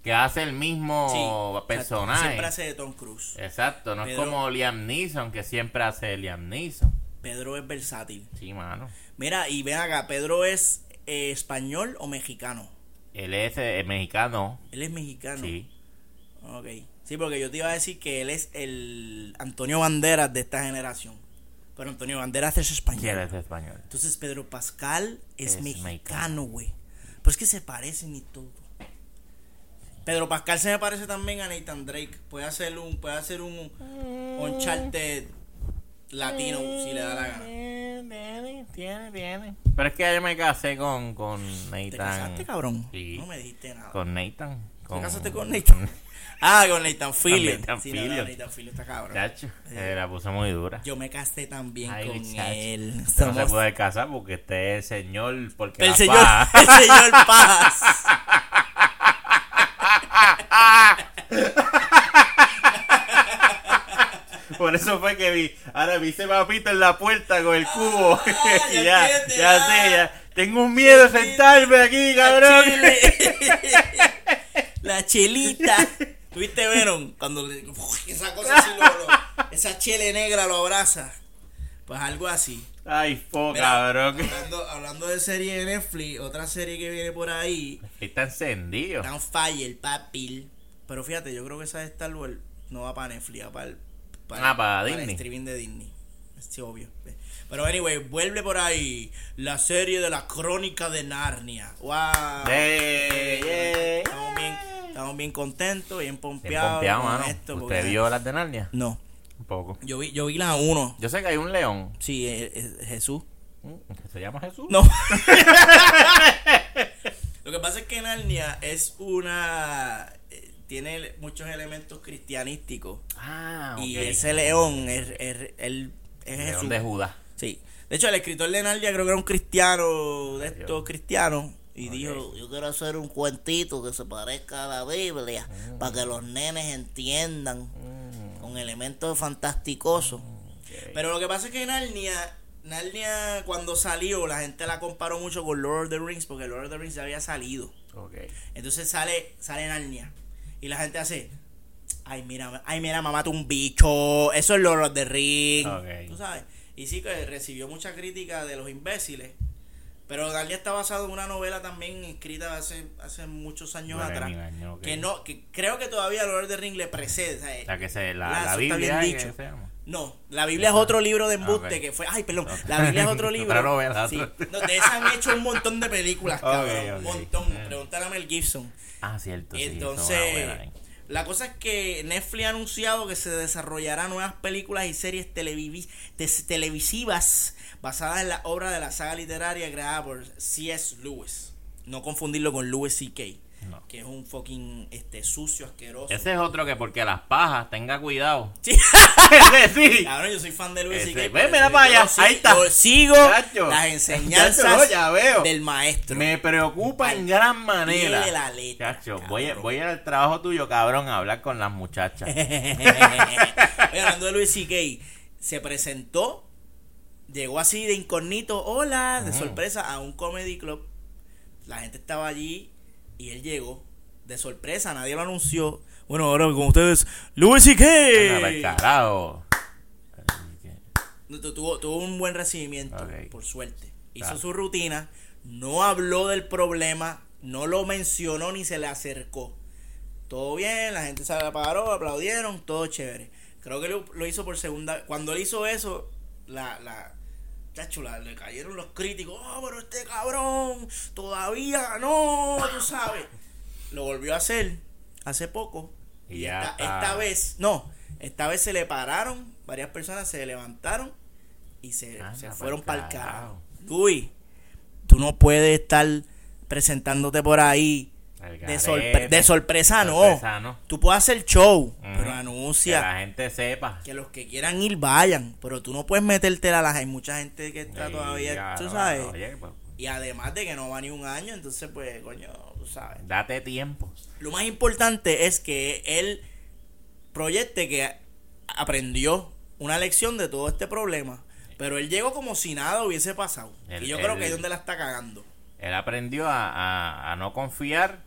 que hace el mismo Sí, personaje. Siempre hace de Tom Cruise. Exacto, no Pedro- es como Liam Neeson que siempre hace Liam Neeson. Pedro es versátil. Sí, mano. Mira, y ven acá, ¿Pedro es eh, español o mexicano? Él es eh, mexicano. Él es mexicano. Sí. Ok. Sí, porque yo te iba a decir que él es el Antonio Banderas de esta generación. Pero Antonio Banderas es Sí, él español. es español. Entonces Pedro Pascal es, Es mexicano, güey. Pues es que se parecen y todo. Pedro Pascal se me parece también a Nathan Drake. Puede hacer un, puede hacer un Uncharted latino si le da la gana. Tiene, tiene, tiene. Pero es que yo me casé con, con Nathan. ¿Te casaste, cabrón? Sí. No me dijiste nada. Con Nathan. ¿Te casaste con Nathan? Ah, con Nathan Fillion. Nathan Sí, no, no, Fillion. Nathan Fillion está cabrón. Chacho, eh, la puso muy dura. Yo me casé también Ay, con él. No se puede casar porque este es el señor. Porque el la señor, paz. el señor Paz. Por eso fue que vi. Ahora vi ese papito en la puerta con el cubo. Ah, ya, ya entiende, ya ah. sé, ya. Tengo un miedo de sentarme aquí, cabrón. La chelita. ¿Tuviste Venom? Cuando le- esa cosa así, lo- lo- esa chele negra lo abraza. Pues algo así. Ay, Mira, cabrón. Hablando, hablando de serie de Netflix, otra serie que viene por ahí, Está encendido. Down Fire, Papil. Pero fíjate, yo creo que esa de Star Wars no va para Netflix, va para el, Ah, para el Disney. streaming de Disney. Es obvio. Pero anyway, vuelve por ahí la serie de la crónica de Narnia. ¡Wow! Yeah, yeah. Estamos bien, estamos bien contentos, bien Bien pompeados. pompeado, con mano. esto, ¿Usted vio las de Narnia? No, Un poco. yo vi, yo vi la 1. Yo sé que hay un león. Sí, eh, eh, Jesús. Mm, ¿Se llama Jesús? No. Lo que pasa es que Narnia es una. Tiene muchos elementos cristianísticos. Ah, ok. Y ese león es, es, él- es León Jesús. de Judas. Sí. De hecho, el escritor de Narnia creo que era un cristiano de estos cristianos. Y Ok. dijo: Yo quiero hacer un cuentito que se parezca a la Biblia. Para que los nenes entiendan. Mm, Con elementos fantasticosos. ok. Pero lo que pasa es que Narnia, Narnia cuando salió, la gente la comparó mucho con Lord of the Rings, porque Lord of the Rings ya había salido. Ok. Entonces sale, sale Narnia. Y la gente hace, ay mira, ay mira, mamá, tú un bicho. Eso es Lord of the Rings. Ok. Tú sabes. Y sí que recibió mucha crítica de los imbéciles. Pero Narnia está basado en una novela también escrita hace, hace muchos años atrás. Que no, que creo que todavía Lord of the Rings le precede. sea, que se, la, la eso está Biblia bien que dicho. se llama. No, la Biblia es otro libro de embuste Ah, ok. que fue. Ay, perdón. La Biblia es otro libro. Otra novela, Sí. No, de esas han hecho un montón de películas, Ok, cabrón. Un montón. Pregúntale a Mel Gibson. Ah, cierto. sí, Entonces, buena, eh. la cosa es que Netflix ha anunciado que se desarrollará nuevas películas y series televisivas basadas en la obra de la saga literaria creada por C.S. Lewis. No confundirlo con Lewis C.K., No. que es un fucking este, sucio, asqueroso. Ese es otro que porque las pajas, tenga cuidado. Sí. Sí. Cabrón, yo soy fan de Luis Ese, C.K. ve, por mira eso para allá, ahí está. sigo Chacho. las enseñanzas no, ya veo. del maestro. Me preocupa en gran manera. de la letra, Chacho, voy, voy al trabajo tuyo, cabrón, a hablar con las muchachas. Oye, hablando de Luis C.K., se presentó, llegó así de incógnito, hola, de sorpresa, a un comedy club. La gente estaba allí y él llegó de sorpresa, nadie lo anunció. Bueno, ahora con ustedes, Luis pa'l C.K. carajo. Tuvo, tuvo un buen recibimiento, por suerte. Hizo Claro. su rutina, no habló del problema, no lo mencionó ni se le acercó. Todo bien, la gente se la paró, aplaudieron, todo chévere. Creo que lo, lo hizo por segunda Cuando él hizo eso, la, la, chacho, la- le cayeron los críticos. Oh, pero este cabrón todavía no, tú sabes. Lo volvió a hacer hace poco. Y ya esta, vez, no, esta vez se le pararon, varias personas se levantaron y se, Anda se fueron para el carajo. Luis, tú no puedes estar presentándote por ahí De, garete. sorpre- de sorpresa, no. Sorpresa, no. Tú puedes hacer show, pero Que anuncia la gente sepa. que los que quieran ir vayan, pero tú no puedes meterte a las hay mucha gente que está Sí, todavía, tú sabes. oye, pues, Y además de que no va ni un año, entonces pues, coño, tú sabes. date tiempo. Lo más importante es que él proyecte que aprendió una lección de todo este problema. Pero él llegó como si nada hubiese pasado. Él- y yo creo que es donde la está cagando. Él aprendió a, a- a no confiar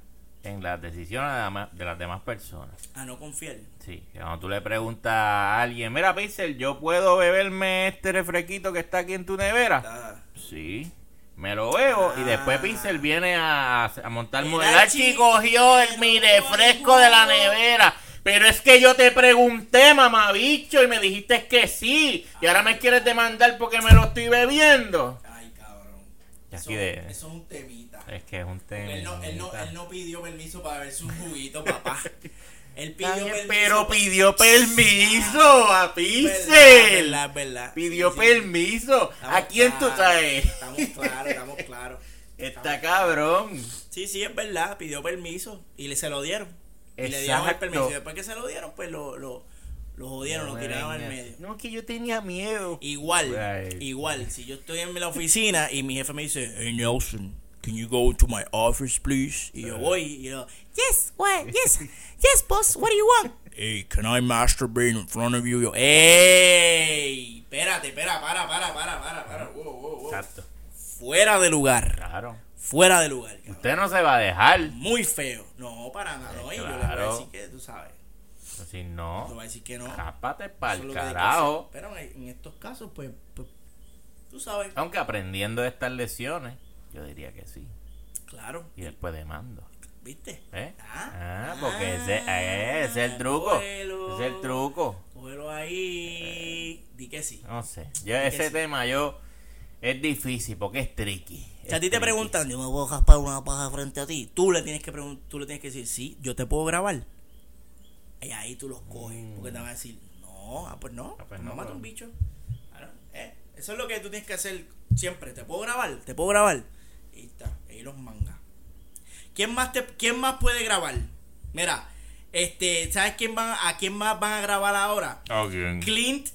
en las decisiones de, las demás personas. A no confiar. Sí, cuando tú le preguntas a alguien, mira, Pixel, ¿yo puedo beberme este refresquito que está aquí en tu nevera? Ah, Sí, me lo veo. Y después Ah. Pixel viene a, a montar modelar y cogió el mi refresco de la nevera. Pero es que yo te pregunté, mamabicho, y me dijiste que sí. Y ahora me quieres demandar porque me lo estoy bebiendo. Eso, de- eso es un temita. Es que es un tema. Él no, él, no, él no pidió permiso para ver su juguito, papá. Él pidió permiso. pero pidió permiso a Pixel. verdad, verdad. Pidió Sí, sí. permiso. Estamos ¿A quién tú sabes? Estamos claros, estamos claros. Está cabrón. Sí, sí, es verdad, pidió permiso y le se lo dieron. Y le dieron el permiso. Y después que se lo dieron, pues lo, lo, lo jodieron, lo tiraron al medio. No, que yo tenía miedo. Igual, Right. igual, si yo estoy en la oficina y mi jefe me dice, hey Nelson, can you go to my office, please? Y yo voy y yo, yes, what, yes, yes, boss, what do you want? hey, can I masturbate in front of you? Yo, ¡Ey! Espérate, espera, para, para, para, para, para. Wow, wow, wow. Exacto. Fuera de lugar. Claro. Fuera de lugar. Usted no se va a dejar. Muy feo. No, para nada. No, y yo le voy a Claro. decir que, tú sabes. Si no, voy a decir que no. jápate para el carajo. Pero en, estos casos, pues, pues, tú sabes. Aunque aprendiendo de estas lesiones, yo diría que sí. Claro. Y después demando. ¿Viste? ¿Eh? Ah, Ah, porque ese, eh, ese es el truco. Cógelo. Ese es el truco. Cógelo ahí. Di que sí. No sé. Yo ese sí. tema yo es difícil porque es tricky. Si a ti te preguntan, yo me puedo raspar una paja frente a ti, tú le tienes que tú le tienes que decir, sí, yo te puedo grabar. Y ahí tú los coges, porque te van a decir, no, ah, pues no, Ah, pues no, no, mata un bicho. Claro, eh, Eso es lo que tú tienes que hacer siempre. ¿Te puedo grabar? ¿Te puedo grabar? Ahí está, ahí los mangas. ¿Quién más, te, ¿Quién más puede grabar? Mira, este, ¿sabes quién van, a quién más van a grabar ahora? Clint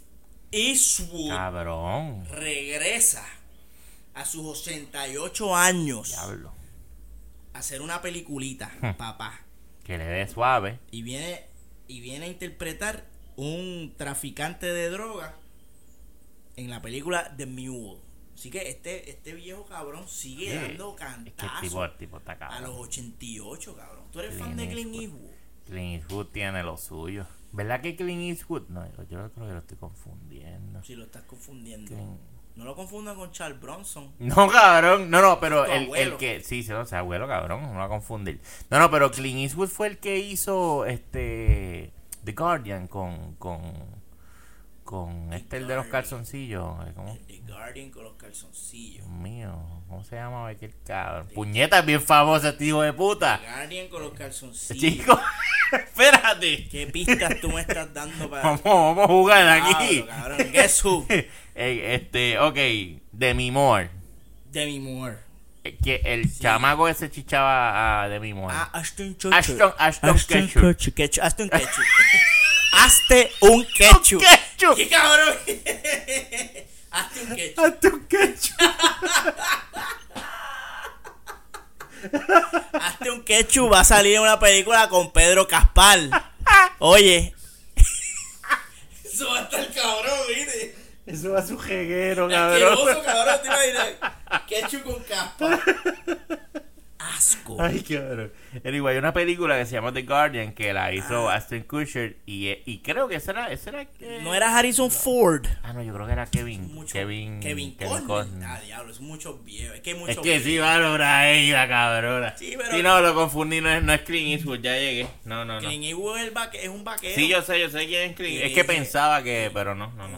Eastwood Cabrón. regresa a sus 88 años Diablo. a hacer una peliculita, papá. Que le dé suave. Y viene, y viene a interpretar un traficante de droga en la película The Mule. Así que este, este viejo cabrón sigue Sí, dando Es que tipo, cantazos tipo está a cabrón. los 88, cabrón. ¿Tú eres Clint fan de Clint Eastwood. Eastwood? Clint Eastwood tiene lo suyo. ¿Verdad que Clint Eastwood? No, yo yo creo que lo estoy confundiendo. Si lo estás confundiendo. Clint- No lo confundan con Charles Bronson. No, cabrón. No, no, pero el, el que. Sí, sí, o sea, abuelo, cabrón. No va a confundir. No, no, pero Clint Eastwood fue el que hizo este. The Guardian con. con. con este, el de los calzoncillos. eh, ¿Cómo? The Guardian con los calzoncillos. Dios mío. ¿Cómo se llama aquel cabrón? Puñeta, es bien famoso este hijo de The puta. Guardian con los calzoncillos. Chico, espérate. ¿Qué pistas tú me estás dando para Vamos, vamos a jugar aquí. Cabrón. Guess who? Eh, este, ok, Demi Moore. Demi Moore. Eh, Que el chamaco ese chichaba a Demi Moore. Ah, Ashton Kutcher. Ashton- Ashton Kutcher. Kutcher. Ketchup. Ashton Ketchup. Hazte un ketchup. ketchup. ¡Qué cabrón! Hazte un ketchup. Hazte un ketchup. Hazte un ketchup. Va a salir en una película con Pedro Caspal. Oye. Eso va a estar cabrón, ¿viste? Eso va a su jeguero, Asqueroso, cabrón. Te imaginas. Ketchup con Caspal. Asco. Ay, cabrón. Anyway, hay una película que se llama The Guardian que la hizo Ah. Aston Kutcher y, y creo que esa era, esa era que- No era Harrison Ford. Ah, no, yo creo que era Kevin. Mucho, Kevin. Kevin, Kevin Costner. Ah, diablo, es mucho viejo. Es que hay mucho Es que sí, valora ella, cabrona. Sí, pero- Sí, no, lo confundí, no es, no es Clint Eastwood, ya llegué. No, no, no. Clint Eastwood es, el vaque- es un vaquero. Sí, yo sé, yo sé quién es Clint. Es que pensaba que, pero no, no, no.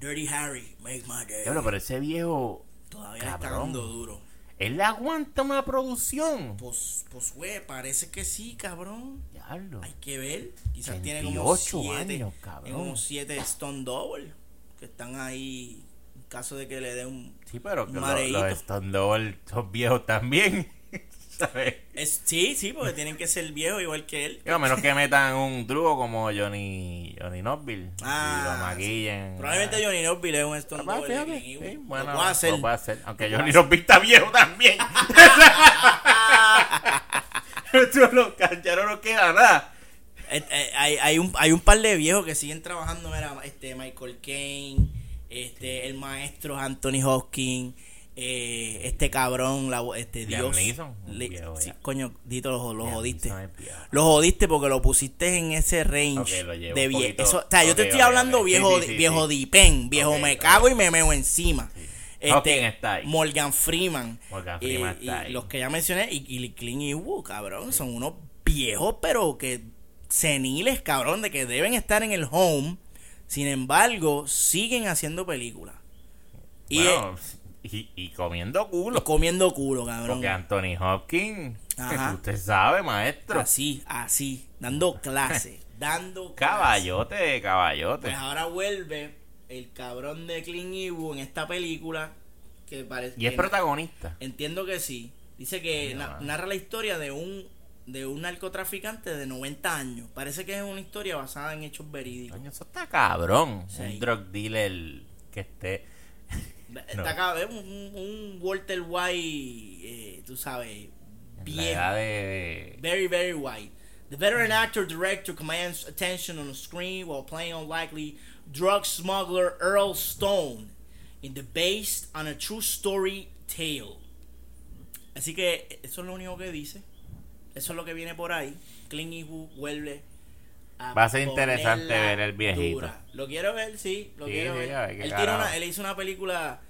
Dirty Harry, make my day. Diablo, pero ese viejo, Todavía le está cabrón. dando duro. él le aguanta una producción. Pues, pues, güey, parece que sí, cabrón. Diablo. Hay que ver. Quizás tiene como 28 siete, años, cabrón. tiene como siete Stone Double que están ahí en caso de que le dé un... Sí, pero que los Stone Double son viejos también. ¿Sabes? Es, sí, sí, porque tienen que ser viejos igual que él. A menos que metan un truco como Johnny, Johnny Knoxville y Ah, lo maquillen. Probablemente Johnny Knoxville es un Stone Ah, Eastwood. sí, Lo bueno, puede hacer. lo puede hacer. Aunque Lo Johnny Knoxville está viejo también. Los cancharos no queda nada. Eh, eh, hay, hay, un, hay un par de viejos que siguen trabajando, mira, este Michael Caine, este el maestro Anthony Hopkins, eh, este cabrón, la, este Dios. Le- viejo sí, coño, Dito, lo, lo jodiste. Lo jodiste porque lo pusiste en ese range de poquito. Eso, o sea, yo te estoy hablando viejo, sí, sí, viejo dipen, viejo me cago y me meo encima. Este, está ahí. Morgan Freeman. Morgan Freeman y, está ahí. los que ya mencioné, y, y Clint Eastwood, cabrón, son unos viejos, pero que seniles, cabrón, de que deben estar en el home. Sin embargo, siguen haciendo películas. Y, Bueno, y, y comiendo culo. comiendo culo, cabrón. Porque Anthony Hopkins, Ajá. usted sabe, maestro. Así, así, dando clase, dando clase. Caballote, caballote. Pues ahora vuelve el cabrón de Clint Eastwood en esta película que parece Y es que- protagonista. Entiendo que sí. Dice que na- narra la historia de un de un narcotraficante de 90 años. Parece que es una historia basada en hechos verídicos. Coño, eso está cabrón. Sí. Un drug dealer que esté. Está acá, es un, un- Walter White, eh, tú sabes, En la viejo. edad de. Very, very white. The veteran actor director commands attention on the screen while playing unlikely drug smuggler Earl Stone in the based on a true story tale. Así que eso es lo único que dice. Eso es lo que viene por ahí. Clint Eastwood vuelve a Va a ser interesante ver el viejito. dura. Lo quiero ver, sí, lo Sí, quiero sí, ver. Él, carajo. una- él hizo una película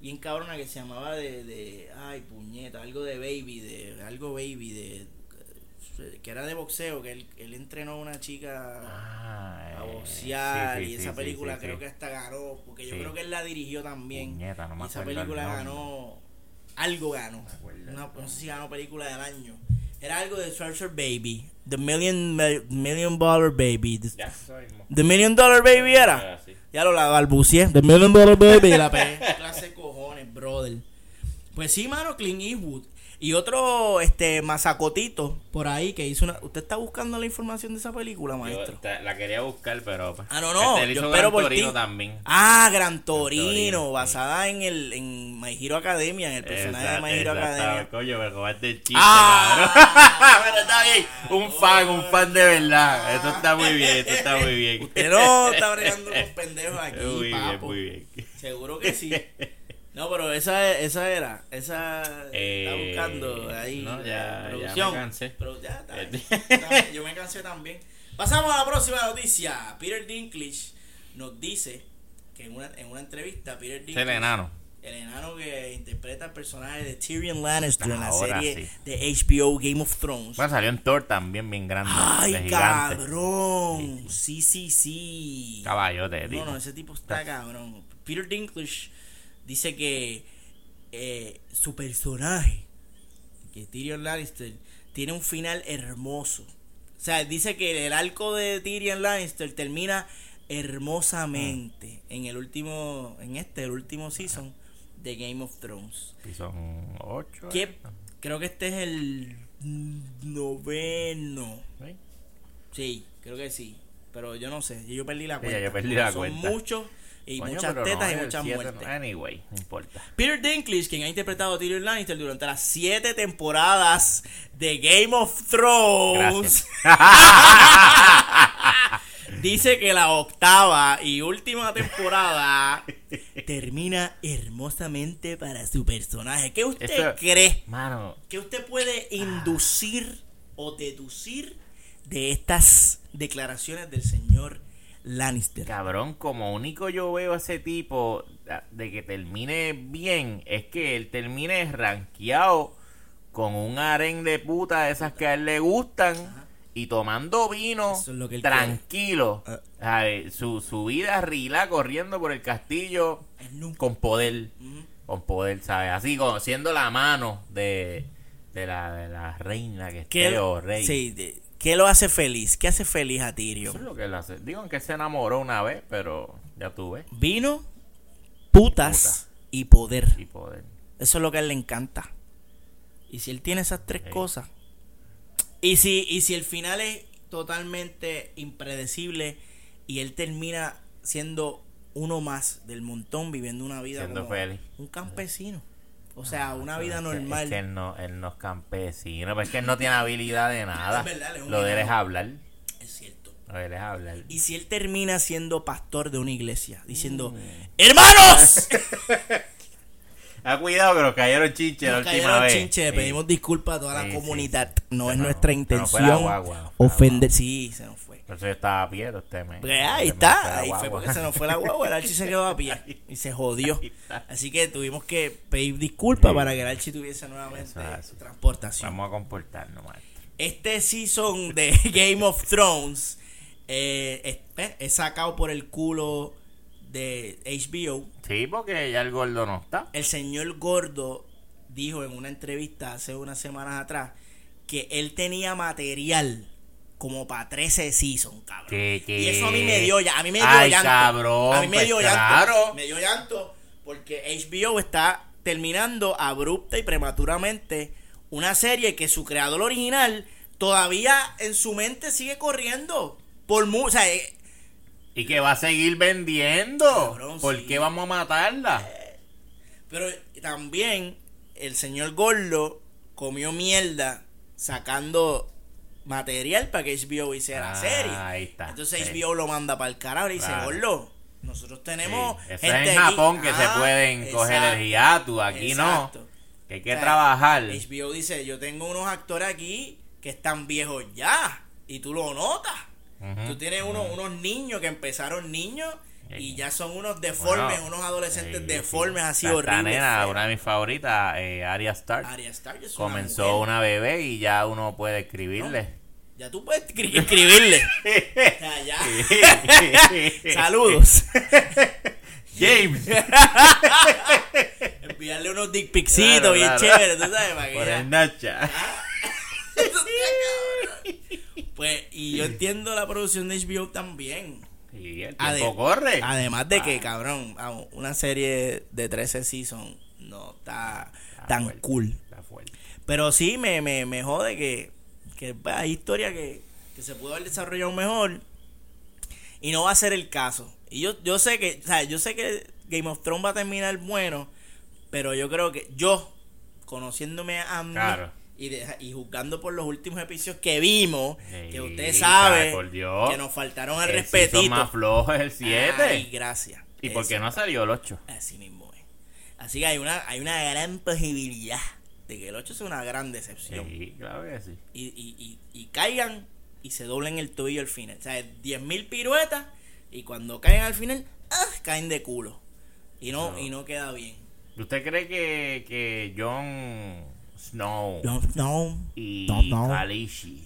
bien cabrona que se llamaba de, de ay puñeta, algo de baby, de algo baby de que era de boxeo, que él, él entrenó a una chica Ah, a eh, boxear sí, sí, y esa sí, película creo que hasta ganó, porque yo creo que él la dirigió también. Puñeta, no me y esa película ganó algo ganó. nombre. no sé si ganó película del año. Era algo de Treasure Baby, The Million Million Dollar Baby. The, Ya, Million Dollar Baby era. Era así. Ya lo la balbucié. The Million Dollar Baby. La pegué. Clase de cojones, brother. Pues sí, mano, Clint Eastwood. Y otro, este, mazacotito por ahí que hizo una. ¿Usted está buscando la información de esa película, Yo maestro? la quería buscar, pero. pues, Ah, no, no. este, yo espero Gran por Torino ti. también. Ah, Gran Torino, Torino, sí. basada en el en My Hero Academia, en el personaje de My Hero Exacto, Academia. Coño, me robaste el chiste, Ah. cabrón. pero está bien. Un fan, un fan de verdad. Eso está muy bien, eso está muy bien. Usted no está bregando con pendejos aquí, Muy bien, muy bien. Seguro que sí. No, pero esa, esa era. Esa Eh, está buscando ahí. no, ya- ya producción. me cansé. Pero ya, está. Eh, Está Yo me cansé también. Pasamos a la próxima noticia. Peter Dinklage nos dice que en una, en una entrevista, Peter Es Dinklage. el enano. El enano que interpreta el personaje de Tyrion Lannister en la serie sí. de HBO Game of Thrones. Bueno, salió en Thor también, bien grande. de Ay, cabrón. Sí, sí, sí. Caballote, No, no, ese tipo está cabrón. Peter Dinklage dice que eh, su personaje, que Tyrion Lannister, tiene un final hermoso. O sea, dice que el arco de Tyrion Lannister termina hermosamente en el último, en este, el último season de Game of Thrones. Sí, son ocho. Que ¿eh? creo que este es el noveno. Sí. Sí, creo que sí. Pero yo no sé, yo perdí la Sí, cuenta. ya yo perdí la Son cuenta. muchos y Coño, muchas tetas no, y muchas muertes. Anyway, no importa. Peter Dinklage, quien ha interpretado a Tyrion Lannister durante las siete temporadas de Game of Thrones, dice que la octava y última temporada termina hermosamente para su personaje. ¿Qué usted cree? Mano, ¿Qué usted puede inducir o deducir de estas declaraciones del señor Lannister? cabrón, como único yo veo a ese tipo de que termine bien, es que él termine rankeado con un harén de puta de esas que a él le gustan y tomando vino Eso es lo que él tranquilo. Ah. Su, su vida rila corriendo por el castillo con poder. Con poder, ¿sabes? Así como siendo la mano de, de, la, de la reina que ¿Qué, esté o rey. sí, de- ¿Qué lo hace feliz? ¿Qué hace feliz a Eso es Tyrion? lo que él hace. Digo que se enamoró una vez, pero ya tú ves. Vino, putas y poder. Y poder. Eso es lo que a él le encanta. Y si él tiene esas tres cosas. Y si, y si el final es totalmente impredecible y él termina siendo uno más del montón viviendo una vida Siendo como feliz. un campesino. O sea, una Pero vida normal. Es que él no, él no es campesino, pero es que él no tiene habilidad de nada. Es verdad, es un Lo de él es hablar. Es cierto. Lo de él es hablar. Y si él termina siendo pastor de una iglesia, diciendo, Mm. ¡Hermanos! Ha cuidado que nos cayeron chinches la última cayeron vez. chinche, le Sí. pedimos disculpas a toda la sí, comunidad. sí. No es nuestra intención ofender. Sí, se nos fue. Eso yo estaba a pie, usted me. Pues ahí me está, ahí fue porque se nos fue la guagua, el Archie se quedó a pie y se jodió. Así que tuvimos que pedir disculpas Sí. para que el Archie tuviese nuevamente su transportación. Vamos a comportarnos, maestro. Este season de Game of Thrones eh, es, eh, es sacado por el culo de HBO. Sí, porque ya el gordo no está. El señor Gordo dijo en una entrevista hace unas semanas atrás que él tenía material como para 13 seasons, cabrón. ¿Qué, qué? Y eso a mí me dio ya, a mí me dio Ay, llanto. cabrón, a mí me pues dio claro. llanto. Me dio llanto porque HBO está terminando abrupta y prematuramente una serie que su creador original todavía en su mente sigue corriendo. Por mu o sea, eh, Y que va a seguir vendiendo. Cabrón, ¿Por sí. qué vamos a matarla? Pero también el señor Gordo comió mierda sacando material para que HBO hiciera la Ah, serie. ahí está, Entonces sí. HBO lo manda para el carajo y dice, Claro. nosotros tenemos Sí, Eso gente es en aquí". Japón que se Ah, pueden coger el hiatus, aquí exacto. no. Que hay que O sea, trabajar. HBO dice, yo tengo unos actores aquí que están viejos ya. Y tú lo notas. Ujú, Tú tienes unos, unos niños que empezaron niños y Sí. ya son unos deformes, Bueno, unos adolescentes sí, deformes sí. así horribles. nena, una de mis favoritas, eh, Arya Stark, Arya Stark es una comenzó una bebé y ya uno puede escribirle. Ya tú puedes escri- escribirle. Saludos. James. Enviarle unos dick picsitos Claro, bien claro. chéveres, tú sabes, para Por el Nacha. Pues, y yo entiendo la producción de HBO también. Y el corre. Además de que, Ah, cabrón, vamos, una serie de 13 seasons no está está tan fuerte, cool. está fuerte. Pero sí me, me, me jode que, que pues, hay historias que, que se pudo haber desarrollado mejor y no va a ser el caso. Y yo, yo sé que, o sea, yo sé que Game of Thrones va a terminar bueno, pero yo creo que yo, conociéndome a mí Claro. Y, y juzgando por los últimos episodios que vimos, que usted sabe, que nos faltaron el El respetito. más flojo es el 7. Ay, gracias. ¿Y por qué no salió el 8? Así mismo es. Así que hay una, hay una gran posibilidad de que el 8 sea una gran decepción. Sí, claro que sí. Y, y, y, y caigan y se doblen el tobillo al final. O sea, 10.000 piruetas y cuando caen al final, ¡ah! caen de culo. Y no, No. y no queda bien. ¿Usted cree que, que Jon Snow No, no. y no, no. Khaleesi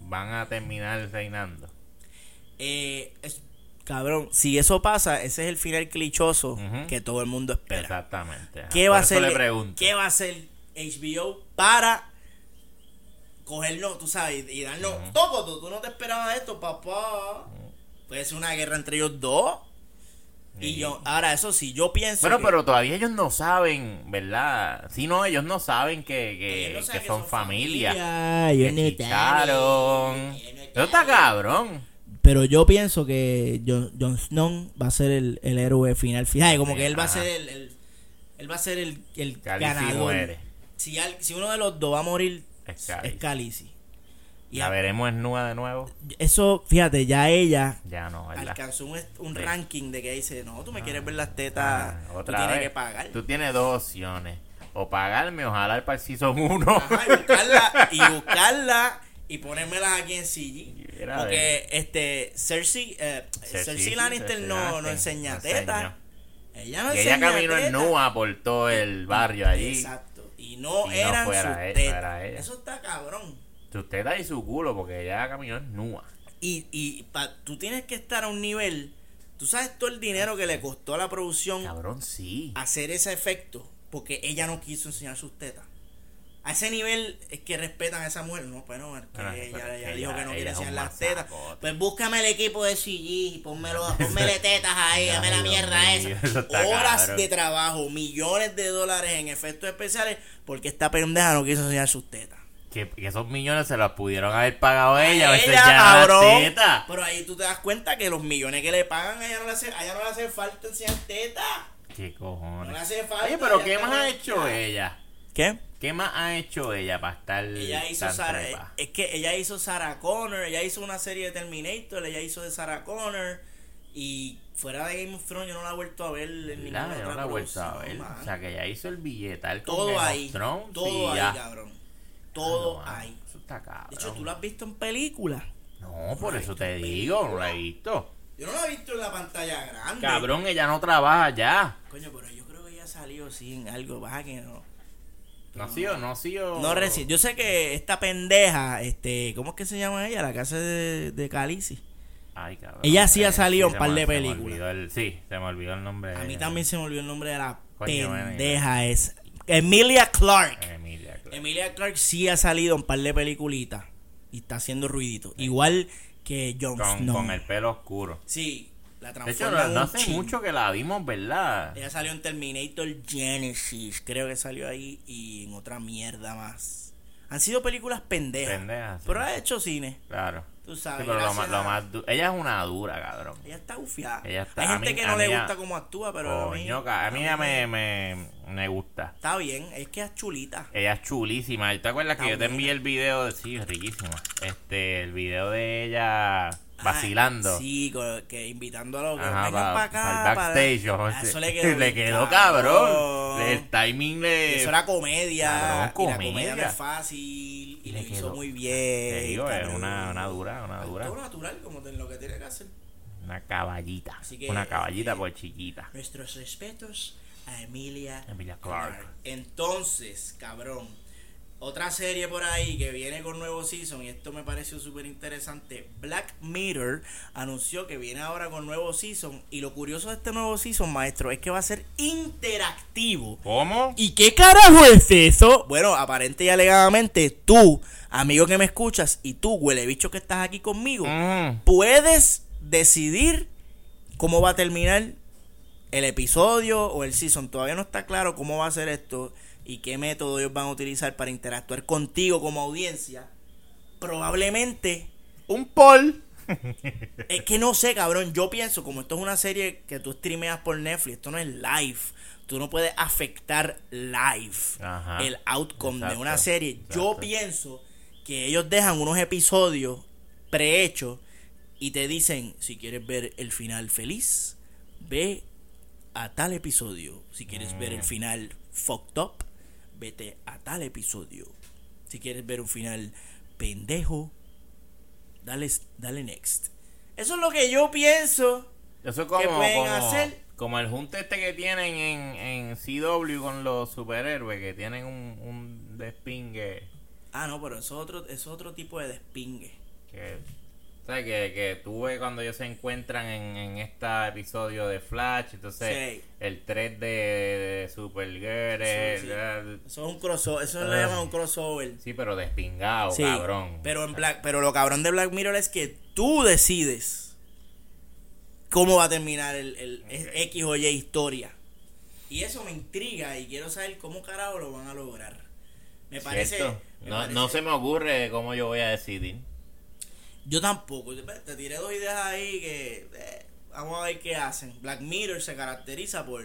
van a terminar reinando? Eh, es- cabrón, si eso pasa, ese es el final clichoso Ujú. que todo el mundo espera. Exactamente. ¿Qué va, a Por hacer. ¿Qué va a hacer HBO para cogernos, tú sabes, y darnos, toco, tú, tú no te esperabas esto, papá? Puede ser una guerra entre ellos dos. Y Sí. yo, ahora eso sí, yo pienso Bueno, que- pero todavía ellos no saben, ¿verdad? Si no, ellos no saben que, que, ellos no saben que son, familia. ellos Que no chicharon. saben, ellos no Eso está cabrón. Pero yo pienso que Jon, Jon Snow va a ser el, el héroe final. Fíjate, como que él va a ser el, el- él va a ser el, el ganador. Si, al- si uno de los dos va a morir, Es. Khaleesi. Y La a- veremos en nua de nuevo. eso, fíjate, ya ella Ya no, ¿verdad? alcanzó un, un Sí. ranking de que dice, no, tú me quieres ver las Ah, tetas, tú tienes vez. que pagar. Tú tienes dos opciones. O pagarme o jalar para el Season 1. Ajá, y buscarla, y buscarla y ponérmelas aquí en CG. Porque este Cersei, eh, Cersei, Cersei, Lannister Cersei no, Lannister no enseña no teta. Ella no Y ella enseña caminó en nua por todo el barrio allí. Exacto. Y no Y no eran fuera sus ella, tetas. era ella. Eso está cabrón. Sus tetas y su culo, porque ella caminó en nua. Y, y pa- tú tienes que estar a un nivel. Tú sabes todo el dinero que le costó a la producción Cabrón, sí. hacer ese efecto porque ella no quiso enseñar sus tetas. A ese nivel es que respetan a esa mujer. No, pues no, es que ella, pero dijo que no quiere enseñar las tetas. Pues búscame el equipo de CG y pónmelo, pónmele tetas ahí, dame la mierda esa. Horas cabrón. de trabajo, millones de dólares en efectos especiales porque esta pendeja no quiso enseñar sus tetas. Que, que esos millones se los pudieron haber pagado ella. A Ella, cabrón. Pero ahí tú te das cuenta que los millones que le pagan a ella no le hace, a ella no le hace falta enseñar tetas. ¿Qué cojones? No le hace falta, Oye, pero ¿qué más ha hecho ella? ¿Qué? ¿Qué más ha hecho ella para estar Ella hizo tan Sarah, trepa? es que ella hizo Sarah Connor, ella hizo una serie de Terminator, ella hizo de Sarah Connor y fuera de Game of Thrones yo no la he vuelto a ver en ninguna. Yo otra no la he vuelto a ver. man. O sea, que ella hizo el billetal con todo of ahí, Thrones todo ahí, ya. cabrón. Todo Ah, no, ahí. Eso está cabrón. De hecho, tú lo has visto en películas. No, por eso te digo, no película. la he visto. Yo no la he visto en la pantalla grande. Cabrón, ella no trabaja ya. Coño, pero yo creo que ella salió sí en algo, baja que no. No ha sido, no ha sido. No reci- Yo sé que esta pendeja, este, ¿cómo es que se llama ella? La casa de, de Calici. Ay, cabrón. Ella sí ha Eh, salido en se par de películas. el- sí, se me olvidó el nombre. A mí también se me olvidó el nombre de la Coño, pendeja. Es Emilia Clark. Emilia. Emilia Clark sí ha salido en par de peliculitas y está haciendo ruidito. Igual que Jon con, Snow. con el pelo oscuro. Sí, la De hecho, no, no un hace chin. mucho que la vimos, ¿verdad? Ella salió en Terminator Genesis, creo que salió ahí y en otra mierda más. Han sido películas pendejas, Pendejas, sí. pero ha hecho cine. Claro. Tú Sí, sabes. pero lo gracias más, lo a- más du- ella es una dura, cabrón. Ella está ufiada. Ella está- Hay gente mí- que no le gusta cómo actúa, pero a mí, a mí me, me, me gusta. está bien. Es que es chulita. Ella es chulísima. ¿Te acuerdas que yo te envié el video? de- Sí, es riquísima. Este, el video de ella vacilando. Ah, sí, que invitando a los que vengan pa- para acá. pa' el para- backstage. Eso le quedó, bien quedó cabrón. El timing le. Eso era comedia. Cabrón, y la comedia comedia. no es fácil. Y lo le hizo quedó. muy bien. Te digo, es cabrón. una, una dura, una dura. Todo natural, como lo que tiene que hacer. Una caballita. Así que, una caballita eh, pues chiquita. Nuestros respetos a Emilia, Emilia Clarke. Entonces, cabrón, otra serie por ahí que viene con nuevo season, y esto me pareció súper interesante. Black Mirror anunció que viene ahora con nuevo season. Y lo curioso de este nuevo season, maestro, es que va a ser interactivo. ¿Cómo? ¿Y qué carajo es eso? Bueno, aparente y alegadamente, tú, amigo que me escuchas, y tú, huele bicho que estás aquí conmigo, Mm. puedes decidir cómo va a terminar el episodio o el season. Todavía no está claro cómo va a ser esto y qué método ellos van a utilizar para interactuar contigo como audiencia. Probablemente, Un poll. es que no sé, cabrón. Yo pienso, como esto es una serie que tú streameas por Netflix, esto no es live. Tú no puedes afectar live Ajá. el outcome de una serie. Yo pienso que ellos dejan unos episodios prehechos y te dicen, si quieres ver el final feliz, ve a tal episodio. Si quieres ver el Mm. final fucked up, vete a tal episodio. Si quieres ver un final pendejo, dale, dale next. Eso es lo que yo pienso. Eso es como, ¿Qué pueden como, hacer? como el junte este que tienen en, en CW con los superhéroes, que tienen un, un despingue Ah, no, pero eso es otro, eso es otro tipo de despingue. que... ¿Sabes? Que, que tú ves cuando ellos se encuentran en, en este episodio de Flash, entonces Sí. el 3 de, de Supergirl, el- Sí, sí. el- Eso es un crossover, eso le Ah. llaman un crossover. sí, pero despingado, cabrón. Pero en Black, pero lo cabrón de Black Mirror es que tú decides cómo va a terminar el, el X o Y historia. Y eso me intriga y quiero saber cómo carajo lo van a lograr. Me parece. No, parece- no se me ocurre cómo yo voy a decidir. Yo tampoco. Te tiré dos ideas ahí que. eh, vamos a ver qué hacen. Black Mirror se caracteriza por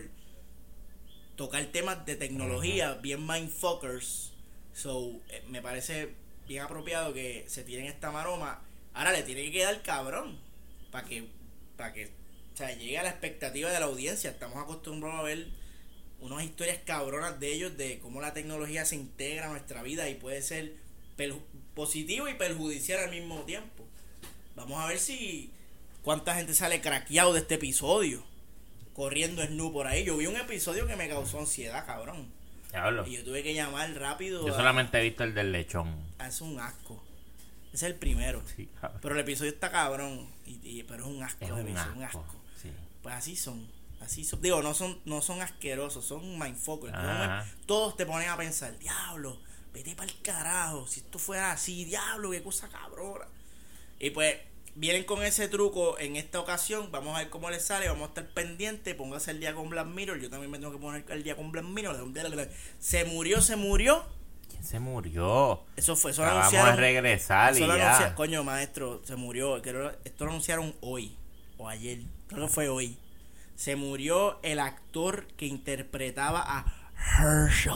tocar temas de tecnología bien mindfuckers. So, eh, me parece bien apropiado que se tiren esta maroma. Ahora le tiene que quedar cabrón. Para que, para que o sea, llegue a la expectativa de la audiencia. Estamos acostumbrados a ver unas historias cabronas de ellos de cómo la tecnología se integra a nuestra vida y puede ser positivo y perjudicial al mismo tiempo. Vamos a ver si cuánta gente sale craqueado de este episodio. Corriendo snu por ahí. Yo vi un episodio que me causó ansiedad, cabrón. Diablo. Y yo tuve que llamar rápido. Yo a- solamente he visto el del lechón. a- es un asco. Es el primero. Sí, cabrón. Pero el episodio está cabrón. Y, y- pero es un asco. Es un episodio, un asco. Sí. Pues así son. Así son. Digo, no son, no son asquerosos, son mindfuckers. Ajá. Todos te ponen a pensar, diablo, vete para el carajo. Si esto fuera así, diablo, qué cosa cabrona. Y pues vienen con ese truco en esta ocasión. Vamos a ver cómo les sale. Vamos a estar pendientes. Póngase el día con Black Mirror. Yo también me tengo que poner el día con Black Mirror. Se murió, se murió. ¿Quién se murió? Eso fue, eso lo Vamos anunciaron. a regresar y ya. Coño, maestro, se murió. Esto lo anunciaron hoy o ayer. Creo que fue hoy. Se murió el actor que interpretaba a Herschel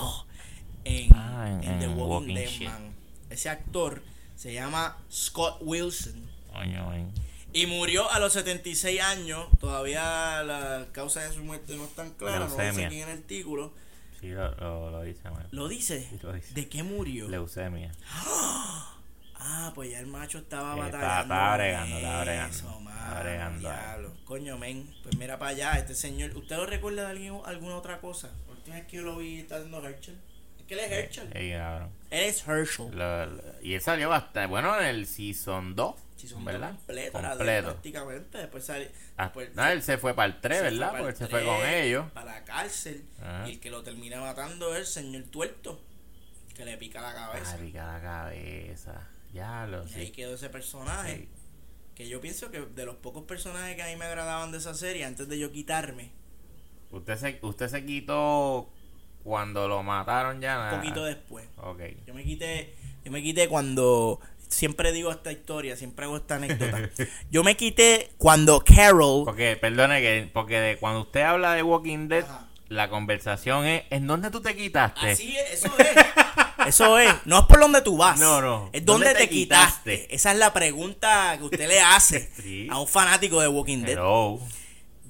en, Ah, en- en The Walking, Walking Dead. Man. Ese actor se llama Scott Wilson. Coño, eh. Y murió a los 76 años. Todavía la causa de su muerte no están claras. No dice aquí en el artículo. Sí, lo, lo, lo dice, man. ¿Lo dice? Sí, lo dice. ¿De qué murió? Leucemia. Ah, pues ya el macho estaba batallando. estaba- estaba bregando, estaba bregando, eso, estaba bregando. diablo. Coño, men. Pues mira para allá, este señor. ¿Usted lo recuerda de alguien, alguna otra cosa? La última vez que yo lo vi está haciendo Herschel. Que él es Herschel. Ey, cabrón. Él es Herschel. Y él salió bastante. Bueno, en el Season 2. Si son ¿Verdad? completo, prácticamente. Después sale. Ah, después no, él se fue para el 3, se ¿verdad? para Porque el él se fue con tren, ellos. Para la cárcel. Ajá. Y el que lo termina matando es el señor tuerto. Que le pica la cabeza. Ay, pica la cabeza. Ya lo y ahí sé. quedó ese personaje. Sí. Que yo pienso que de los pocos personajes que a mí me agradaban de esa serie, antes de yo quitarme, Usted se, usted se quitó cuando lo mataron ya. un nada. poquito después. Ok. Yo me quité, yo me quité cuando siempre digo esta historia, siempre hago esta anécdota. Yo me quité cuando Carol. Porque, perdone, que, porque de- cuando usted habla de Walking Dead, Ajá. la conversación es, ¿en dónde tú te quitaste? Así es, eso es. Eso es. No es por donde tú vas. No, no. Es dónde, ¿Dónde te, te quitaste? quitaste? Esa es la pregunta que usted le hace Sí. a un fanático de Walking Dead. Hello.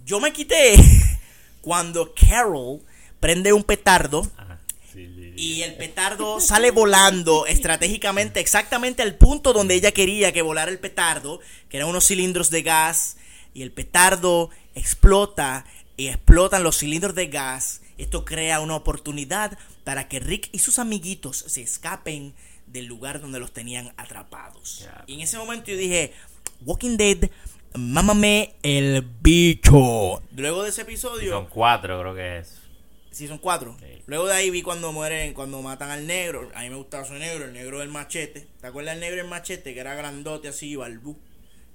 Yo me quité cuando Carol prende un petardo Ajá. Sí, sí, sí. y el petardo sale volando estratégicamente exactamente al punto donde ella quería que volara el petardo, que eran unos cilindros de gas, y el petardo explota y explotan los cilindros de gas. Esto crea una oportunidad para que Rick y sus amiguitos se escapen del lugar donde los tenían atrapados. Ya. Y en ese momento yo dije, Walking Dead, mámame el bicho. Luego de ese episodio... Son cuatro, creo que es. Sí, son cuatro. Sí. Luego de ahí vi cuando mueren, cuando matan al negro. A mí me gustaba su negro, el negro del machete. ¿Te acuerdas del negro del machete? Que era grandote así, balbú.